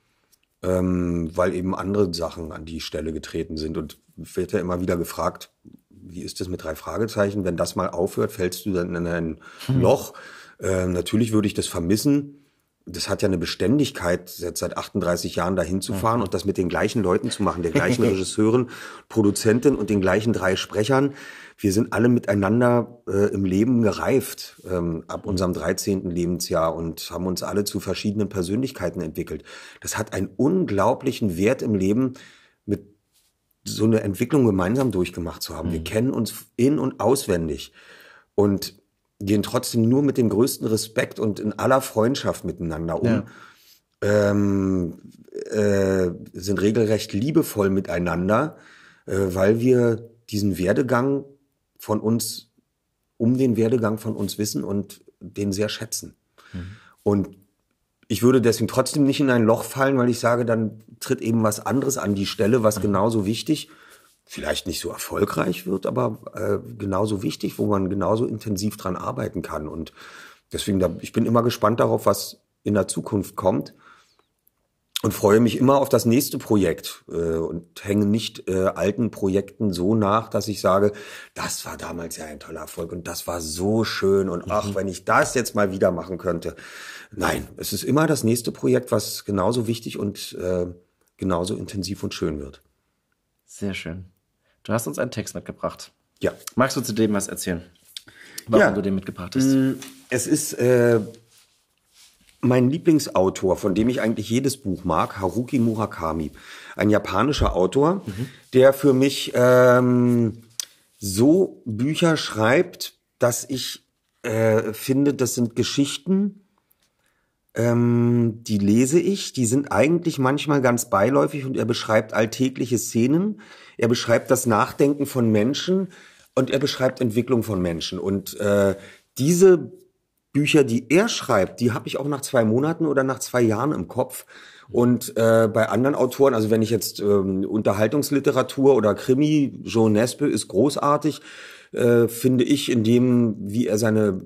ähm, weil eben andere Sachen an die Stelle getreten sind. Und wird ja immer wieder gefragt, wie ist das mit drei Fragezeichen? Wenn das mal aufhört, fällst du dann in ein hm. Loch. Äh, natürlich würde ich das vermissen das hat ja eine Beständigkeit, jetzt seit 38 Jahren dahin zu fahren mhm. und das mit den gleichen Leuten zu machen, der gleichen Regisseurin, Produzentin und den gleichen drei Sprechern. Wir sind alle miteinander äh, im Leben gereift ähm, ab unserem 13. Lebensjahr und haben uns alle zu verschiedenen Persönlichkeiten entwickelt. Das hat einen unglaublichen Wert im Leben, mit so eine Entwicklung gemeinsam durchgemacht zu haben. Mhm. Wir kennen uns in und auswendig. Und gehen trotzdem nur mit dem größten Respekt und in aller Freundschaft miteinander um. Ja. Ähm, äh, sind regelrecht liebevoll miteinander, äh, weil wir diesen Werdegang von uns, um den Werdegang von uns wissen und den sehr schätzen. Mhm. Und ich würde deswegen trotzdem nicht in ein Loch fallen, weil ich sage, dann tritt eben was anderes an die Stelle, was mhm. genauso wichtig vielleicht nicht so erfolgreich wird, aber äh, genauso wichtig, wo man genauso intensiv dran arbeiten kann. Und deswegen, da, ich bin immer gespannt darauf, was in der Zukunft kommt und freue mich immer auf das nächste Projekt äh, und hänge nicht äh, alten Projekten so nach, dass ich sage, das war damals ja ein toller Erfolg und das war so schön und ach, mhm. wenn ich das jetzt mal wieder machen könnte. Nein, es ist immer das nächste Projekt, was genauso wichtig und äh, genauso intensiv und schön wird. Sehr schön. Du hast uns einen Text mitgebracht. Ja. Magst du zu dem was erzählen? Warum Ja. du den mitgebracht hast? Es ist äh, mein Lieblingsautor, von dem ich eigentlich jedes Buch mag, Haruki Murakami. Ein japanischer Autor, der für mich ähm, so Bücher schreibt, dass ich äh, finde, das sind Geschichten, ähm, die lese ich, die sind eigentlich manchmal ganz beiläufig und er beschreibt alltägliche Szenen, er beschreibt das Nachdenken von Menschen und er beschreibt Entwicklung von Menschen. Und äh, diese Bücher, die er schreibt, die habe ich auch nach zwei Monaten oder nach zwei Jahren im Kopf. Und äh, bei anderen Autoren, also wenn ich jetzt ähm, Unterhaltungsliteratur oder Krimi, Jean Nespe ist großartig, äh, finde ich, in dem, wie er seine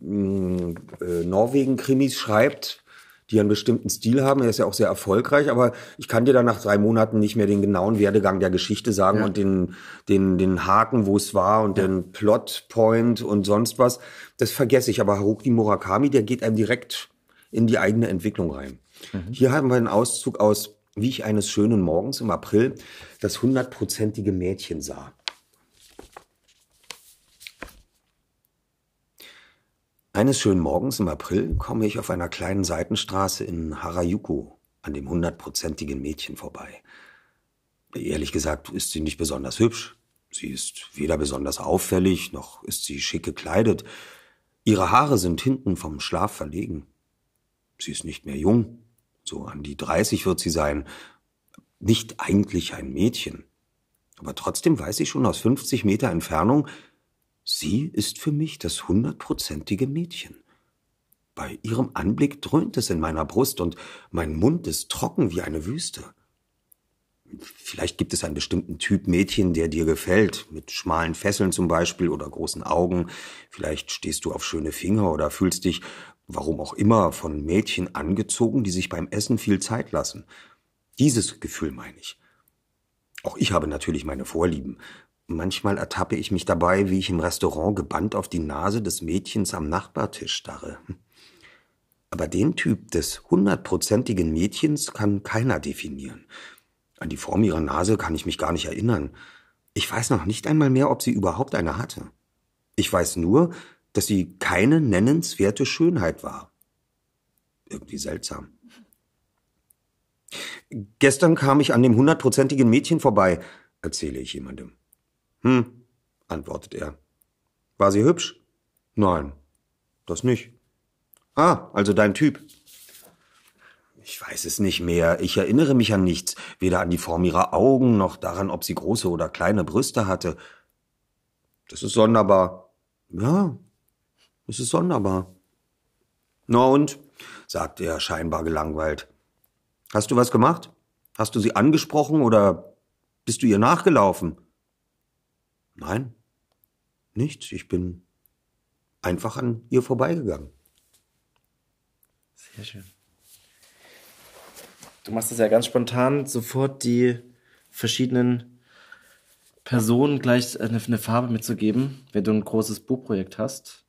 mh, äh, Norwegen-Krimis schreibt, die einen bestimmten Stil haben. Er ist ja auch sehr erfolgreich, aber ich kann dir dann nach drei Monaten nicht mehr den genauen Werdegang der Geschichte sagen und den, den, den Haken, wo es war und den Plotpoint und sonst was. Das vergesse ich. Aber Haruki Murakami, der geht einem direkt in die eigene Entwicklung rein. Hier haben wir einen Auszug aus Wie ich eines schönen Morgens im April das hundertprozentige Mädchen sah. Eines schönen Morgens im April komme ich auf einer kleinen Seitenstraße in Harajuku an dem hundertprozentigen Mädchen vorbei. Ehrlich gesagt ist sie nicht besonders hübsch. Sie ist weder besonders auffällig, noch ist sie schick gekleidet. Ihre Haare sind hinten vom Schlaf verlegen. Sie ist nicht mehr jung. So an die 30 wird sie sein. Nicht eigentlich ein Mädchen. Aber trotzdem weiß ich schon aus 50 Meter Entfernung, Sie ist für mich das hundertprozentige Mädchen. Bei ihrem Anblick dröhnt es in meiner Brust und mein Mund ist trocken wie eine Wüste. Vielleicht gibt es einen bestimmten Typ Mädchen, der dir gefällt, mit schmalen Fesseln zum Beispiel oder großen Augen. Vielleicht stehst du auf schöne Finger oder fühlst dich, warum auch immer, von Mädchen angezogen, die sich beim Essen viel Zeit lassen. Dieses Gefühl meine ich. Auch ich habe natürlich meine Vorlieben. Manchmal ertappe ich mich dabei, wie ich im Restaurant gebannt auf die Nase des Mädchens am Nachbartisch starre. Aber den Typ des hundertprozentigen Mädchens kann keiner definieren. An die Form ihrer Nase kann ich mich gar nicht erinnern. Ich weiß noch nicht einmal mehr, ob sie überhaupt eine hatte. Ich weiß nur, dass sie keine nennenswerte Schönheit war. Irgendwie seltsam. Gestern kam ich an dem hundertprozentigen Mädchen vorbei, erzähle ich jemandem. Hm, antwortet er. War sie hübsch? Nein, das nicht. Ah, also dein Typ. Ich weiß es nicht mehr. Ich erinnere mich an nichts. Weder an die Form ihrer Augen, noch daran, ob sie große oder kleine Brüste hatte. Das ist sonderbar. Ja, es ist sonderbar. Na und? sagte er scheinbar gelangweilt. Hast du was gemacht? Hast du sie angesprochen oder bist du ihr nachgelaufen? Nein, nichts. Ich bin einfach an ihr vorbeigegangen. Sehr schön. Du machst das ja ganz spontan, sofort die verschiedenen Personen gleich eine, eine Farbe mitzugeben, wenn du ein großes Buchprojekt hast.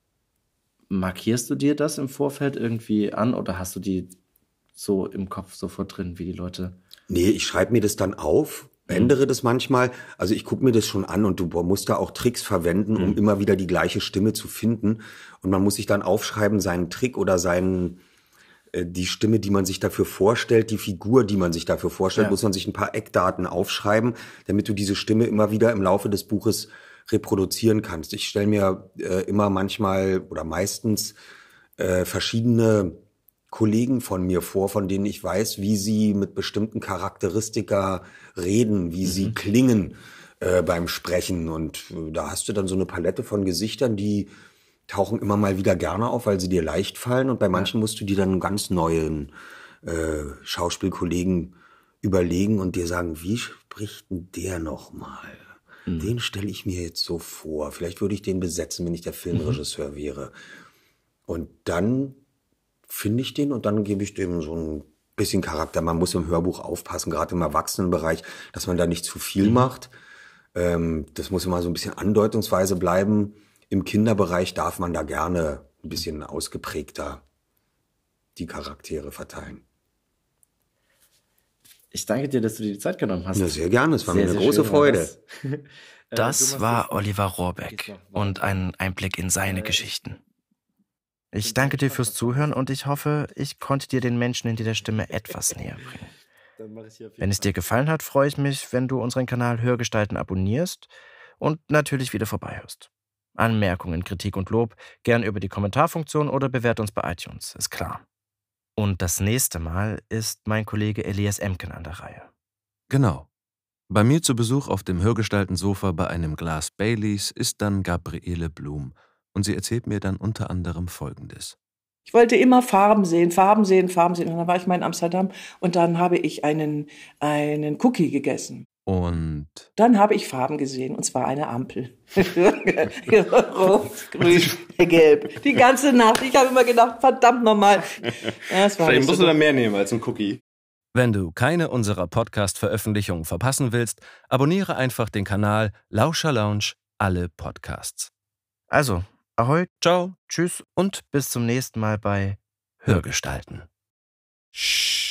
Markierst du dir das im Vorfeld irgendwie an oder hast du die so im Kopf sofort drin, wie die Leute? Nee, ich schreibe mir das dann auf, ändere das manchmal. Also ich gucke mir das schon an und du musst da auch Tricks verwenden, um immer wieder die gleiche Stimme zu finden. Und man muss sich dann aufschreiben, seinen Trick oder seinen äh, die Stimme, die man sich dafür vorstellt, die Figur, die man sich dafür vorstellt, Ja. muss man sich ein paar Eckdaten aufschreiben, damit du diese Stimme immer wieder im Laufe des Buches reproduzieren kannst. Ich stelle mir äh, immer manchmal oder meistens äh, verschiedene Kollegen von mir vor, von denen ich weiß, wie sie mit bestimmten Charakteristika reden, wie sie klingen äh, beim Sprechen. Und äh, da hast du dann so eine Palette von Gesichtern, die tauchen immer mal wieder gerne auf, weil sie dir leicht fallen. Und bei manchen musst du dir dann einen ganz neuen äh, Schauspielkollegen überlegen und dir sagen, wie spricht denn der nochmal? Den stelle ich mir jetzt so vor. Vielleicht würde ich den besetzen, wenn ich der Filmregisseur wäre. Und dann finde ich den und dann gebe ich dem so ein bisschen Charakter. Man muss im Hörbuch aufpassen, gerade im Erwachsenenbereich, dass man da nicht zu viel macht. Ähm, das muss immer so ein bisschen andeutungsweise bleiben. Im Kinderbereich darf man da gerne ein bisschen ausgeprägter die Charaktere verteilen. Ich danke dir, dass du dir die Zeit genommen hast. Ja, sehr gerne, es war sehr, mir eine große Freude. Das war Oliver Rohrbeck und ein Einblick in seine Geschichten. Ich danke dir fürs Zuhören und ich hoffe, ich konnte dir den Menschen in der Stimme etwas näher bringen. Wenn es dir gefallen hat, freue ich mich, wenn du unseren Kanal Hörgestalten abonnierst und natürlich wieder vorbeihörst. Anmerkungen, Kritik und Lob gern über die Kommentarfunktion oder bewährt uns bei iTunes, ist klar. Und das nächste Mal ist mein Kollege Elias Emken an der Reihe. Genau. Bei mir zu Besuch auf dem Hörgestaltensofa bei einem Glas Baileys ist dann Gabriele Blum und sie erzählt mir dann unter anderem Folgendes. Ich wollte immer Farben sehen, Farben sehen, Farben sehen. Und dann war ich mal in Amsterdam und dann habe ich einen, einen Cookie gegessen. Und dann habe ich Farben gesehen, und zwar eine Ampel. Rot, grün, gelb. Die ganze Nacht. Ich habe immer gedacht, verdammt nochmal. Ja, Vielleicht musst so du da mehr nehmen als ein Cookie. Wenn du keine unserer Podcast-Veröffentlichungen verpassen willst, abonniere einfach den Kanal Lauscher Lounge alle Podcasts. Also, ahoi, ciao, tschüss und bis zum nächsten Mal bei Hörgestalten. Shh.